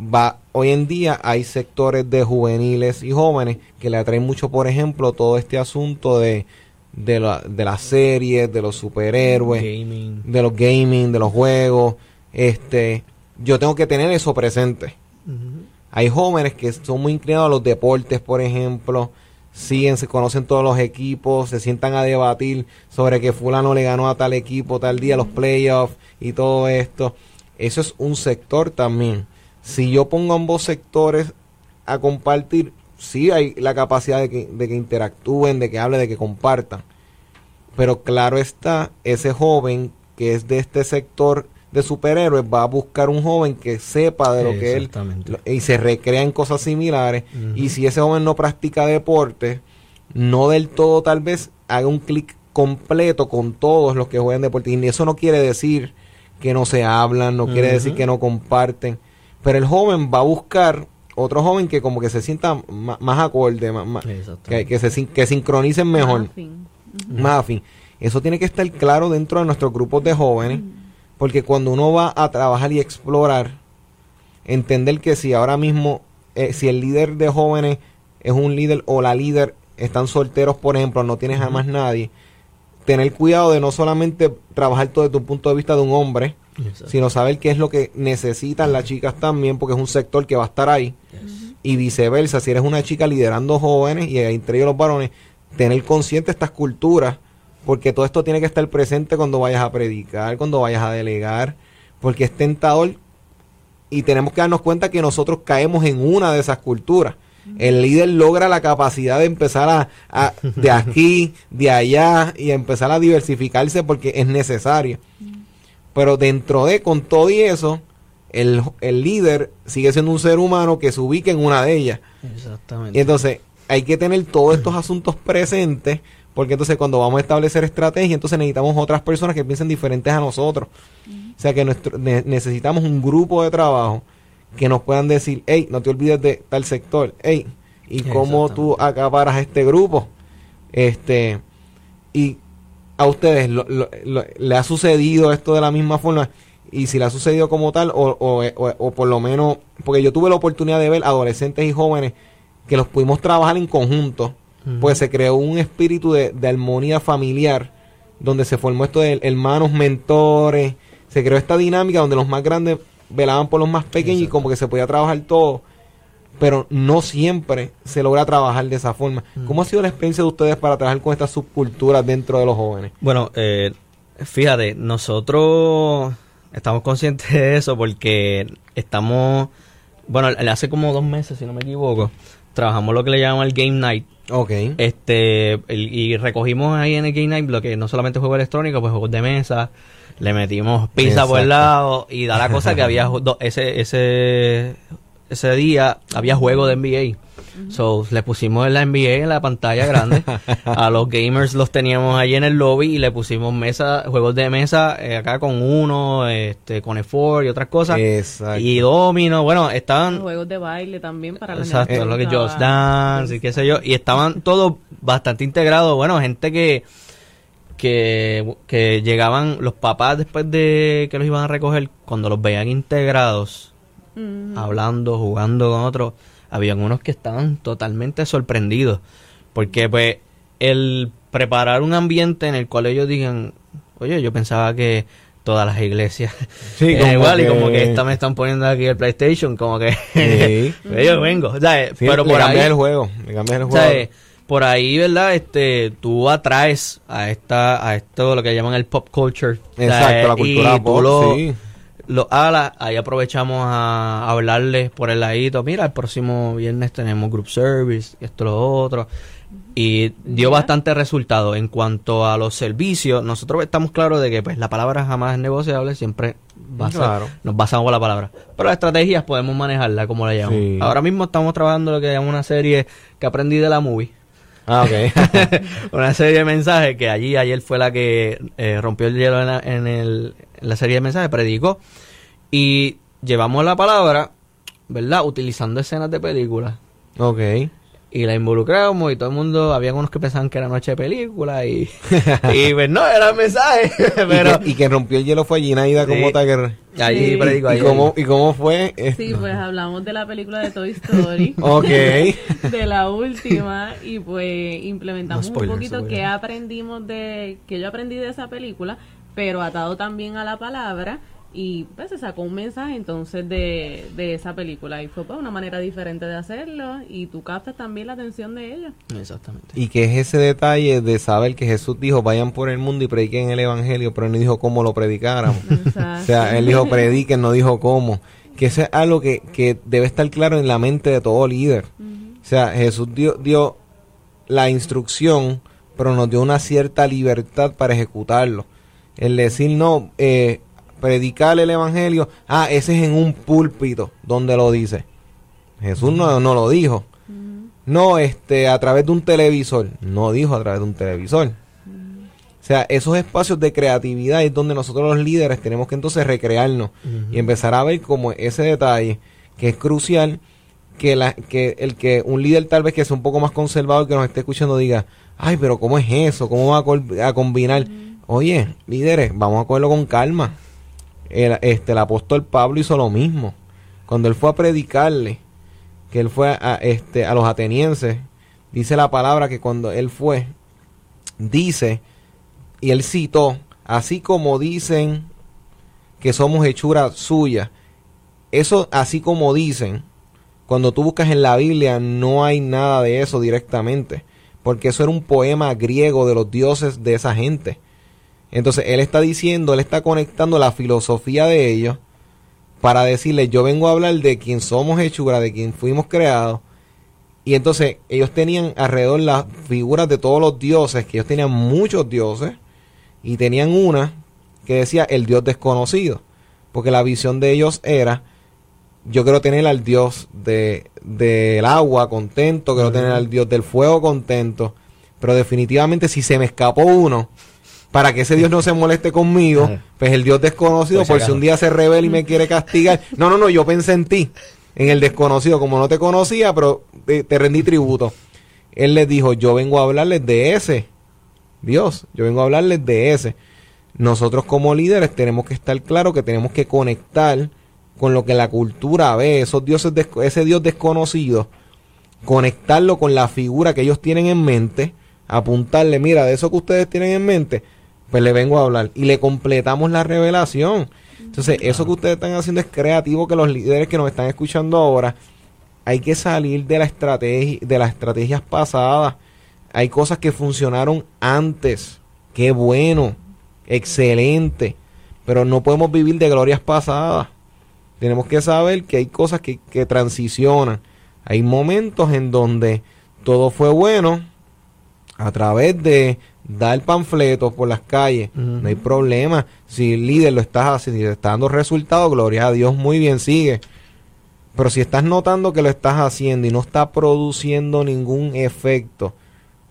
Va, hoy en día hay sectores de juveniles y jóvenes que le atraen mucho, por ejemplo, todo este asunto de, de, la- de las series, de los superhéroes, Gaming. de los gaming, de los juegos. Este, yo tengo que tener eso presente. Hay jóvenes que son muy inclinados a los deportes, por ejemplo. Siguen, se conocen todos los equipos, se sientan a debatir sobre que fulano le ganó a tal equipo tal día, los playoffs y todo esto. Eso es un sector también. Si yo pongo ambos sectores a compartir, sí hay la capacidad de que, de que interactúen, de que hablen, de que compartan. Pero claro está, ese joven que es de este sector de superhéroes va a buscar un joven que sepa de lo que él y se recrea en cosas similares. Y si ese joven no practica deporte, no del todo tal vez haga un clic completo con todos los que juegan deporte. Y eso no quiere decir que no se hablan, no quiere decir que no comparten. Pero el joven va a buscar otro joven que como que se sienta más, acorde, más, que, que, se que sincronicen mejor, más afín. más afín. Eso tiene que estar claro dentro de nuestros grupos de jóvenes, porque cuando uno va a trabajar y explorar, entender que si ahora mismo, eh, si el líder de jóvenes es un líder o la líder están solteros, por ejemplo, no tienes a más nadie, tener cuidado de no solamente trabajar todo desde un punto de vista de un hombre, sino saber qué es lo que necesitan las chicas también, porque es un sector que va a estar ahí. Y viceversa, si eres una chica liderando jóvenes y entre ellos los varones, tener consciente estas culturas, porque todo esto tiene que estar presente cuando vayas a predicar, cuando vayas a delegar, porque es tentador y tenemos que darnos cuenta que nosotros caemos en una de esas culturas. El líder logra la capacidad de empezar a, de aquí, de allá y empezar a diversificarse porque es necesario. Pero dentro de, con todo y eso, el, el líder sigue siendo un ser humano que se ubique en una de ellas. Exactamente. Y entonces hay que tener todos estos asuntos presentes porque entonces cuando vamos a establecer estrategia, entonces necesitamos otras personas que piensen diferentes a nosotros. O sea que nuestro, necesitamos un grupo de trabajo que nos puedan decir, hey, no te olvides de tal sector, hey, y cómo tú acaparas este grupo. Este, y a ustedes le ha sucedido esto de la misma forma y si le ha sucedido como tal o, o, por lo menos porque yo tuve la oportunidad de ver adolescentes y jóvenes que los pudimos trabajar en conjunto pues se creó un espíritu de, de, armonía familiar donde se formó esto de hermanos mentores se creó esta dinámica donde los más grandes velaban por los más pequeños y como que se podía trabajar todo pero no siempre se logra trabajar de esa forma. Mm. ¿Cómo ha sido la experiencia de ustedes para trabajar con estas subculturas dentro de los jóvenes? Bueno, eh, fíjate, nosotros estamos conscientes de eso porque estamos, bueno, hace como dos meses, si no me equivoco, trabajamos lo que le llaman el Game Night. Ok. Este, y recogimos ahí en el Game Night lo que no solamente juegos electrónicos, pues juegos de mesa, le metimos pizza por el lado y da la cosa que había ese, ese ese día había juego de NBA. So, le pusimos la NBA en la pantalla grande. a los gamers los teníamos ahí en el lobby y le pusimos mesa, juegos de mesa eh, acá con uno, este, con E4 y otras cosas. Y domino, bueno, estaban... juegos de baile también para la Exacto, lo que Just Dance y qué sé yo. Y estaban todos bastante integrados. Bueno, gente que, que, que llegaban los papás después de que los iban a recoger, cuando los veían integrados hablando, jugando con otros, habían unos que estaban totalmente sorprendidos. Porque pues el preparar un ambiente en el cual ellos digan, oye, yo pensaba que todas las iglesias sí, igual y como que esta me están poniendo aquí el PlayStation, como que yo vengo, pero por ahí el juego, el juego. Por ahí, ¿verdad? Este, tú atraes a esta, a esto lo que llaman el pop culture. Exacto, la cultura pop, sí los alas, ahí aprovechamos a hablarles por el ladito, mira, el próximo viernes tenemos group service, esto, lo otro, y dio bastante resultado. En cuanto a los servicios, nosotros estamos claros de que pues la palabra jamás es negociable, siempre nos basamos en la palabra, pero las estrategias podemos manejarla como la llamamos. Ahora mismo estamos trabajando lo que llamamos una serie que aprendí de la movie, Ah, ok. una serie de mensajes que allí ayer fue la que eh, rompió el hielo en, el, la serie de mensajes, predicó. Y llevamos la palabra, ¿verdad? Utilizando escenas de películas. Ok. Y la involucramos y todo el mundo, había unos que pensaban que era noche de película y, y pues no, era mensaje. Pero... Y, que, rompió el hielo fue Ginaida como Taker. Allí predicó ¿Y cómo, ¿Y cómo fue? Sí, pues hablamos de la película de Toy Story. ok. De la última y pues implementamos un poquito que aprendimos de, que yo aprendí de esa película, pero atado también a la palabra y pues se sacó un mensaje entonces de, de esa película y fue pues una manera diferente de hacerlo y tú captas también la atención de ella. Exactamente. Y que es ese detalle de saber que Jesús dijo vayan por el mundo y prediquen el evangelio, pero él no dijo cómo lo predicáramos. o sea, él dijo prediquen, no dijo cómo. Que eso es algo que, que debe estar claro en la mente de todo líder. O sea, Jesús dio, dio la instrucción, pero nos dio una cierta libertad para ejecutarlo. El decir, no, eh, predicar el evangelio, ah, ese es en un púlpito donde lo dice. Jesús no, no lo dijo. No, este, a través de un televisor. No dijo a través de un televisor. O sea, esos espacios de creatividad es donde nosotros los líderes tenemos que entonces recrearnos y empezar a ver como ese detalle que es crucial que, la, que el que un líder tal vez que sea un poco más conservador que nos esté escuchando diga, ay, pero ¿cómo es eso? ¿Cómo va a, combinar? Oye, líderes, vamos a cogerlo con calma. El, este, el apóstol Pablo hizo lo mismo. Cuando él fue a predicarle, que él fue a, este, a los atenienses, dice la palabra que cuando él fue, dice y él citó, así como dicen que somos hechura suya, eso así como dicen, cuando tú buscas en la Biblia no hay nada de eso directamente, porque eso era un poema griego de los dioses de esa gente. Entonces él está diciendo, él está conectando la filosofía de ellos para decirles, yo vengo a hablar de quien somos hechura, de quien fuimos creados. Y entonces ellos tenían alrededor las figuras de todos los dioses, que ellos tenían muchos dioses, y tenían una que decía el Dios desconocido, porque la visión de ellos era, yo quiero tener al Dios de, del agua contento, quiero tener al Dios del fuego contento, pero definitivamente si se me escapó uno, para que ese Dios no se moleste conmigo, pues el Dios desconocido, pues por si un día se revela y me quiere castigar, no, no, no, yo pensé en ti, en el desconocido, como no te conocía, pero te, te rendí tributo. Él les dijo, yo vengo a hablarles de ese Dios. Yo vengo a hablarles de ese. Nosotros como líderes tenemos que estar claros que tenemos que conectar con lo que la cultura ve, esos dioses, ese Dios desconocido, conectarlo con la figura que ellos tienen en mente, apuntarle, mira, de eso que ustedes tienen en mente, pues le vengo a hablar y le completamos la revelación. Entonces, eso que ustedes están haciendo es creativo que los líderes que nos están escuchando ahora, hay que salir de la estrategia, de las estrategias pasadas hay cosas que funcionaron antes. Qué bueno. Excelente. Pero no podemos vivir de glorias pasadas. Tenemos que saber que hay cosas que, transicionan. Hay momentos en donde todo fue bueno a través de dar panfletos por las calles. No hay problema. Si el líder lo estás haciendo y está dando resultados, gloria a Dios, muy bien, sigue. Pero si estás notando que lo estás haciendo y no está produciendo ningún efecto,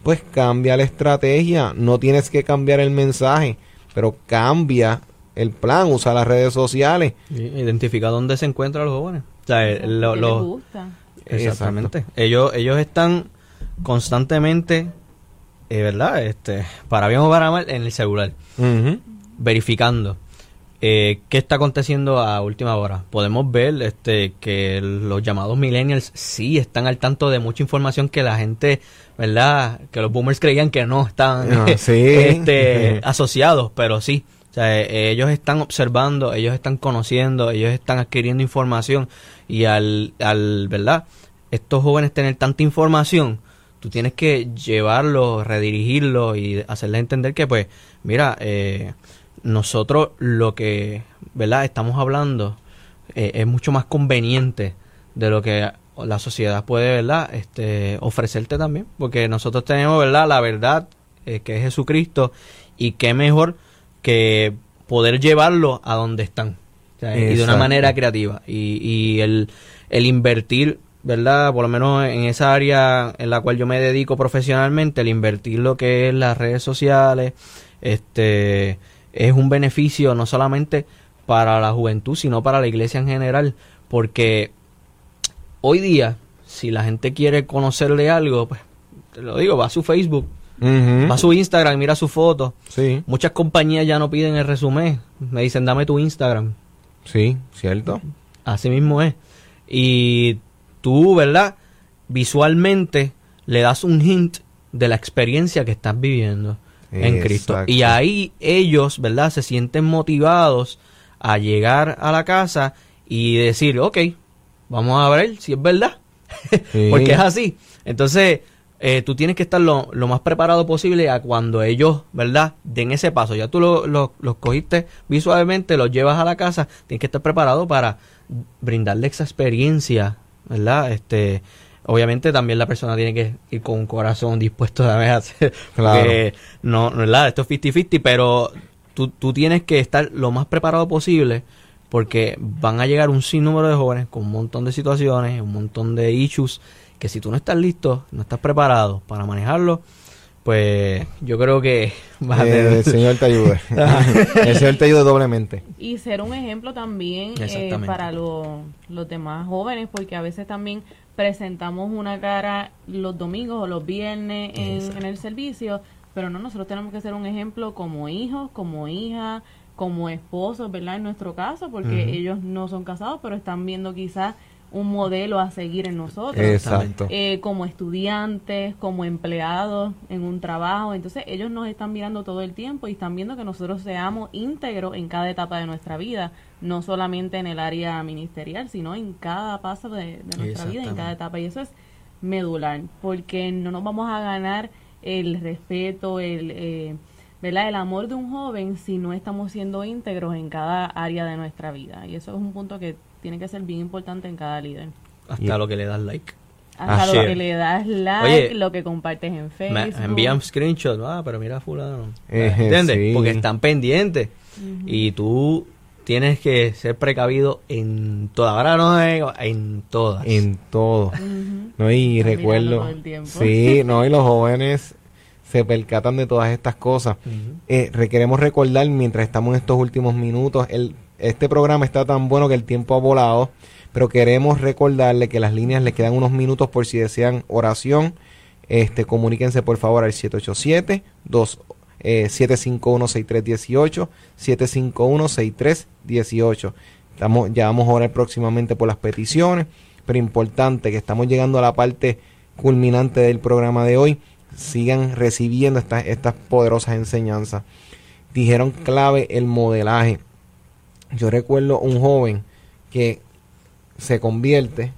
pues cambia la estrategia. No tienes que cambiar el mensaje, pero cambia el plan, usa las redes sociales. Identifica dónde se encuentran los jóvenes. O sea, lo, Exactamente. Ellos, ellos están constantemente, eh, ¿verdad? Este, para bien o para mal, en el celular. Verificando. Eh, ¿Qué está aconteciendo a última hora? Podemos ver este, que los llamados millennials sí están al tanto de mucha información que la gente, ¿verdad? Que los boomers creían que no estaban ah, este, asociados, pero sí. O sea, eh, ellos están observando, ellos están conociendo, ellos están adquiriendo información y al, al, ¿verdad? Estos jóvenes tener tanta información, tú tienes que llevarlo, redirigirlo y hacerles entender que, pues, mira, eh, nosotros lo que, ¿verdad? Estamos hablando eh, es mucho más conveniente de lo que la sociedad puede, ¿verdad? Este, ofrecerte también, porque nosotros tenemos, ¿verdad? La verdad eh, que es Jesucristo y qué mejor que poder llevarlo a donde están y de una manera creativa y, y el, el invertir ¿verdad? Por lo menos en esa área en la cual yo me dedico profesionalmente, el invertir lo que es las redes sociales, este, es un beneficio no solamente para la juventud, sino para la iglesia en general, porque hoy día, si la gente quiere conocerle algo, pues, te lo digo, va a su Facebook, va a su Instagram, mira su foto. Sí. Muchas compañías ya no piden el resumen, me dicen, dame tu Instagram. Sí, cierto. Así mismo es. Y tú, ¿verdad? Visualmente le das un hint de la experiencia que estás viviendo en Cristo. Y ahí ellos, ¿verdad? Se sienten motivados a llegar a la casa y decir, ok, vamos a ver si es verdad. Porque es así. Entonces, eh, tú tienes que estar lo, más preparado posible a cuando ellos, ¿verdad? Den ese paso. Ya tú los lo, cogiste visualmente, los llevas a la casa, tienes que estar preparado para brindarle esa experiencia, ¿verdad? Este, obviamente también la persona tiene que ir con un corazón dispuesto a hacer. Claro. no, ¿verdad? Esto es 50-50, pero tú, tú tienes que estar lo más preparado posible porque van a llegar un sinnúmero de jóvenes con un montón de situaciones, un montón de issues que si tú no estás listo, no estás preparado para manejarlo, pues yo creo que vas a Eh, tener- el Señor te ayude. el Señor te ayude doblemente. Y ser un ejemplo también eh, para lo- los demás jóvenes, porque a veces también presentamos una cara los domingos o los viernes en, en el servicio, pero no, nosotros tenemos que ser un ejemplo como hijos, como hijas, como esposos, ¿verdad? En nuestro caso, porque ellos no son casados, pero están viendo quizás un modelo a seguir en nosotros. Exacto. eh, como estudiantes, como empleados en un trabajo. Entonces ellos nos están mirando todo el tiempo y están viendo que nosotros seamos íntegros en cada etapa de nuestra vida, no solamente en el área ministerial, sino en cada paso de, de nuestra vida, en cada etapa. Y eso es medular, porque no nos vamos a ganar el respeto, el... Eh, ¿verdad? El amor de un joven si no estamos siendo íntegros en cada área de nuestra vida. Y eso es un punto que tiene que ser bien importante en cada líder. hasta lo que le das like. Hasta Ah, lo share. que le das like, Oye, lo que compartes en Me Facebook. envían screenshots, ah, pero mira fulano. Eh, ¿Entiendes? sí. Porque están pendientes. Y tú tienes que ser precavido en todas. Ahora no en todas. En todo. No, y recuerdo. todo el tiempo. Sí, no, y los jóvenes se percatan de todas estas cosas. Eh, queremos recordar, mientras estamos en estos últimos minutos, el, este programa está tan bueno que el tiempo ha volado, pero queremos recordarle que las líneas le quedan unos minutos por si desean oración. Este, comuníquense por favor al 787 2 eh, 751-6318, 751-6318. Estamos, ya vamos a orar próximamente por las peticiones, pero importante que estamos llegando a la parte culminante del programa de hoy. Sigan recibiendo estas, poderosas enseñanzas. Dijeron clave el modelaje. Yo recuerdo un joven que se convierte,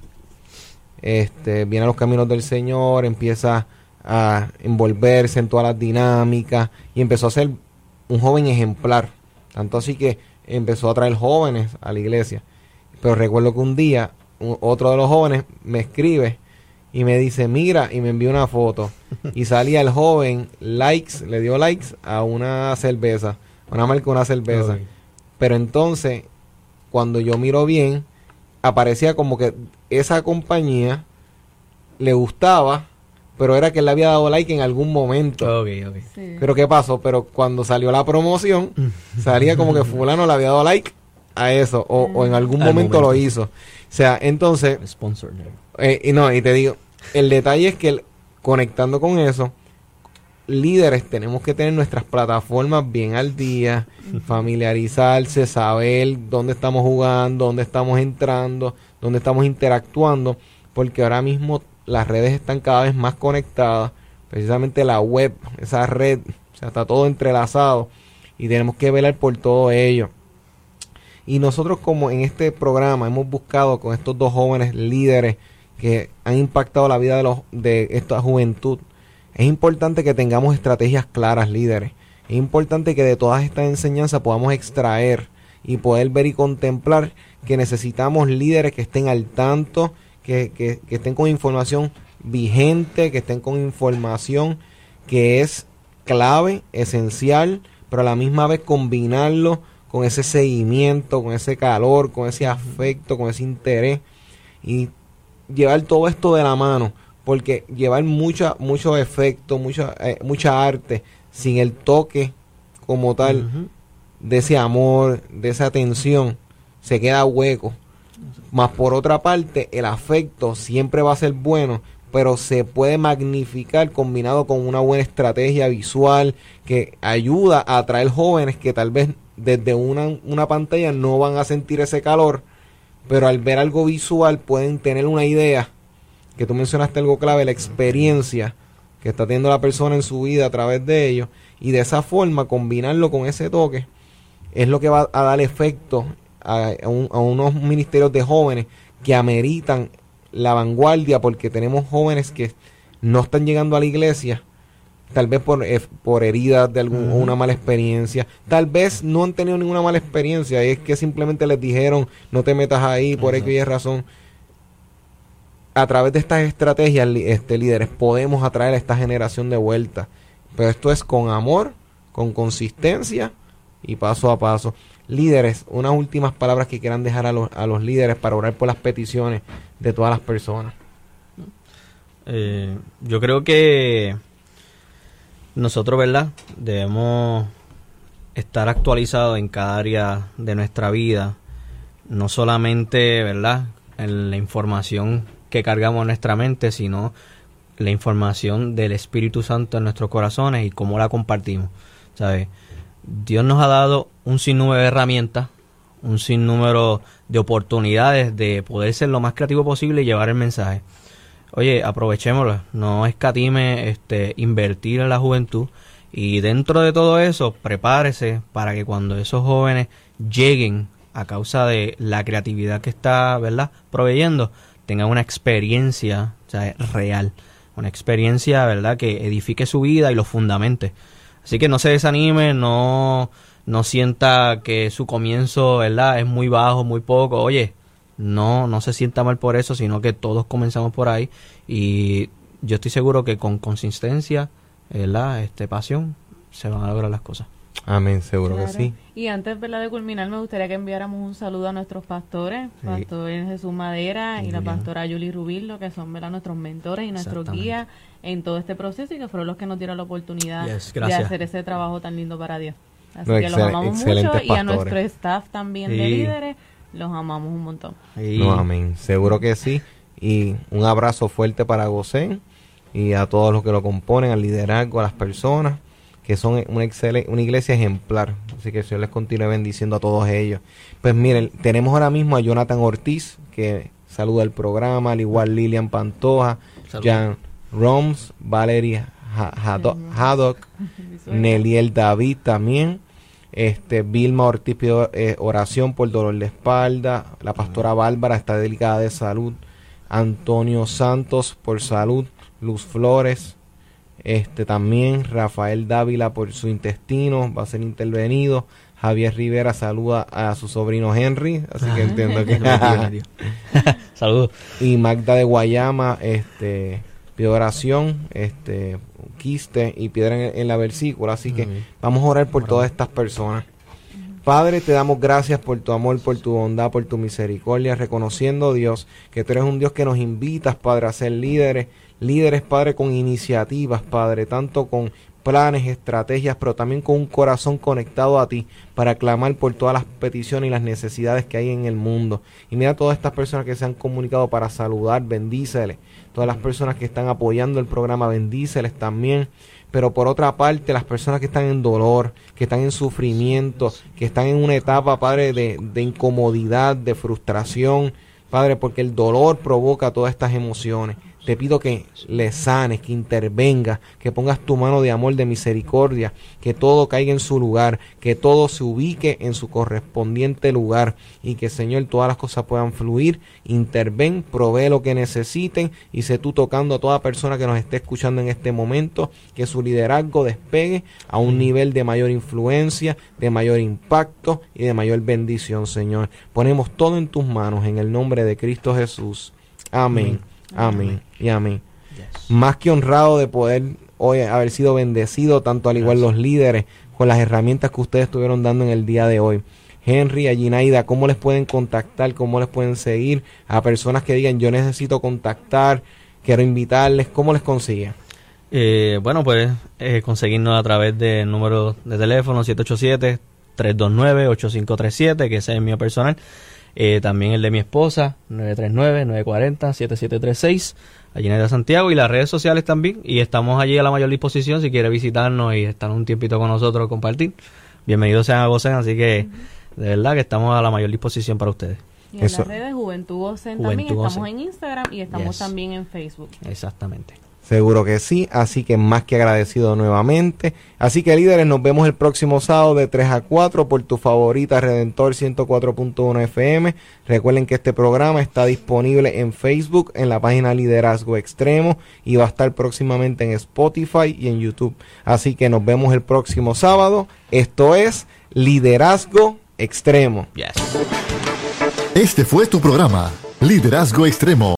este, viene a los caminos del Señor, empieza a envolverse en todas las dinámicas y empezó a ser un joven ejemplar. Tanto así que empezó a traer jóvenes a la iglesia. Pero recuerdo que un día otro de los jóvenes me escribe y me dice, mira, y me envió una foto. Y salía el joven, likes, le dio likes a una cerveza, una marca, una cerveza. Pero entonces, cuando yo miro bien, aparecía como que esa compañía le gustaba, pero era que él le había dado like en algún momento. Ok, ok. Sí. Pero ¿qué pasó? Pero cuando salió la promoción, salía como que fulano le había dado like a eso, o, o en algún Al momento, lo hizo. O sea, entonces, Sponsor. eh, y no, y te digo, el detalle es que el- conectando con eso, líderes tenemos que tener nuestras plataformas bien al día, familiarizarse, saber dónde estamos jugando, dónde estamos entrando, dónde estamos interactuando, porque ahora mismo las redes están cada vez más conectadas, precisamente la web, esa red, o sea, está todo entrelazado y tenemos que velar por todo ello. Y nosotros como en este programa hemos buscado con estos dos jóvenes líderes que han impactado la vida de, los, de esta juventud, es importante que tengamos estrategias claras, líderes. Es importante que de todas estas enseñanzas podamos extraer y poder ver y contemplar que necesitamos líderes que estén al tanto, que, que- que estén con información vigente, que estén con información que es clave, esencial, pero a la misma vez combinarlo con ese seguimiento, con ese calor, con ese afecto, con ese interés. Y llevar todo esto de la mano, porque llevar mucha, mucho efecto, mucha, eh, mucha arte sin el toque como tal de ese amor, de esa atención, se queda hueco. Más por otra parte, el afecto siempre va a ser bueno, pero se puede magnificar combinado con una buena estrategia visual que ayuda a atraer jóvenes que tal vez desde una, una pantalla no van a sentir ese calor, pero al ver algo visual pueden tener una idea, que tú mencionaste algo clave, la experiencia que está teniendo la persona en su vida a través de ello, y de esa forma combinarlo con ese toque es lo que va a dar efecto a, a un- a unos ministerios de jóvenes que ameritan la vanguardia porque tenemos jóvenes que no están llegando a la iglesia tal vez por, eh, por heridas de algún, o una mala experiencia. Tal vez no han tenido ninguna mala experiencia es que simplemente les dijeron no te metas ahí por X y razón a través de estas estrategias este, líderes podemos atraer a esta generación de vuelta. Pero esto es con amor con consistencia y paso a paso. Líderes, unas últimas palabras que quieran dejar a los, a los líderes para orar por las peticiones de todas las personas. Eh, yo creo que nosotros, ¿verdad? Debemos estar actualizados en cada área de nuestra vida, no solamente, ¿verdad? En la información que cargamos en nuestra mente, sino la información del Espíritu Santo en nuestros corazones y cómo la compartimos. ¿Sabes? Dios nos ha dado un sinnúmero de herramientas, un sinnúmero de oportunidades de poder ser lo más creativo posible y llevar el mensaje. Oye, aprovechémoslo, no escatime este, invertir en la juventud y dentro de todo eso, prepárese para que cuando esos jóvenes lleguen a causa de la creatividad que está, ¿verdad?, proveyendo, tengan una experiencia real, una experiencia, ¿verdad?, que edifique su vida y lo fundamente. Así que no se desanime, no, no sienta que su comienzo, ¿verdad?, es muy bajo, muy poco. Oye, no, no se sienta mal por eso, sino que todos comenzamos por ahí y yo estoy seguro que con consistencia, ¿verdad? Este, pasión, se van a lograr las cosas. Amén, seguro que sí. Y antes ¿verdad? de culminar, me gustaría que enviáramos un saludo a nuestros pastores, Pastor Jesús Madera y, la pastora Julie Rubillo, que son ¿verdad? nuestros mentores y nuestros guías en todo este proceso y que fueron los que nos dieron la oportunidad de hacer ese trabajo tan lindo para Dios. Así que los amamos mucho y a nuestro staff también de líderes, los amamos un montón. No, amén, seguro que sí. Y un abrazo fuerte para Gosén y a todos los que lo componen, al liderazgo, a las personas, que son una, una iglesia ejemplar. Así que el Señor les continúe bendiciendo a todos ellos. Pues miren, tenemos ahora mismo a Jonathan Ortiz, que saluda el programa, al igual Lilian Pantoja, Jan Roms, Valeria Haddock, Neliel David también. Este, Vilma Ortiz pidió eh, oración por dolor de espalda. La pastora Bárbara está delicada de salud. Antonio Santos por salud. Luz Flores, este también Rafael Dávila por su intestino va a ser intervenido. Javier Rivera saluda a su sobrino Henry, así que entiendo que saludos. Y Magda de Guayama, este pide oración, este quiste y piedra en, la versícula, así que vamos a orar por todas estas personas. Padre, te damos gracias por tu amor, por tu bondad, por tu misericordia, reconociendo, Dios, que tú eres un Dios que nos invitas, Padre, a ser líderes líderes, Padre, con iniciativas, Padre, tanto con planes, estrategias, pero también con un corazón conectado a ti para clamar por todas las peticiones y las necesidades que hay en el mundo. Y mira todas estas personas que se han comunicado para saludar, bendíceles. Todas las personas que están apoyando el programa, bendíceles también. Pero por otra parte, las personas que están en dolor, que están en sufrimiento, que están en una etapa, Padre, de, de incomodidad, de frustración, Padre, porque el dolor provoca todas estas emociones. Te pido que le sanes, que intervenga, que pongas tu mano de amor, de misericordia, que todo caiga en su lugar, que todo se ubique en su correspondiente lugar y que, Señor, todas las cosas puedan fluir. Interven, provee lo que necesiten y sé tú tocando a toda persona que nos esté escuchando en este momento, que su liderazgo despegue a un nivel de mayor influencia, de mayor impacto y de mayor bendición, Señor. Ponemos todo en tus manos en el nombre de Cristo Jesús. Amén. Amén y amén. Más que honrado de poder hoy haber sido bendecido, tanto al igual los líderes, con las herramientas que ustedes estuvieron dando en el día de hoy. Henry, Aginaida, ¿cómo les pueden contactar? ¿Cómo les pueden seguir? A personas que digan, yo necesito contactar, quiero invitarles, ¿cómo les consiguen? Eh, bueno, pues eh, conseguirnos a través del número de teléfono 787-329-8537, que ese es mío personal. Eh, también el de mi esposa, 939-940-7736, allí en Santiago, y las redes sociales también. Y estamos allí a la mayor disposición si quiere visitarnos y estar un tiempito con nosotros, compartir. Bienvenidos sean a Gocen, así que de verdad que estamos a la mayor disposición para ustedes. Y en las redes Juventud Gocen también, estamos en Instagram y estamos también en Facebook. Exactamente. Seguro que sí, así que más que agradecido nuevamente. Así que líderes, nos vemos el próximo sábado de 3 a 4 por tu favorita Redentor 104.1 FM. Recuerden que este programa está disponible en Facebook, en la página Liderazgo Extremo y va a estar próximamente en Spotify y en YouTube. Así que nos vemos el próximo sábado. Esto es Liderazgo Extremo. Este fue tu programa, Liderazgo Extremo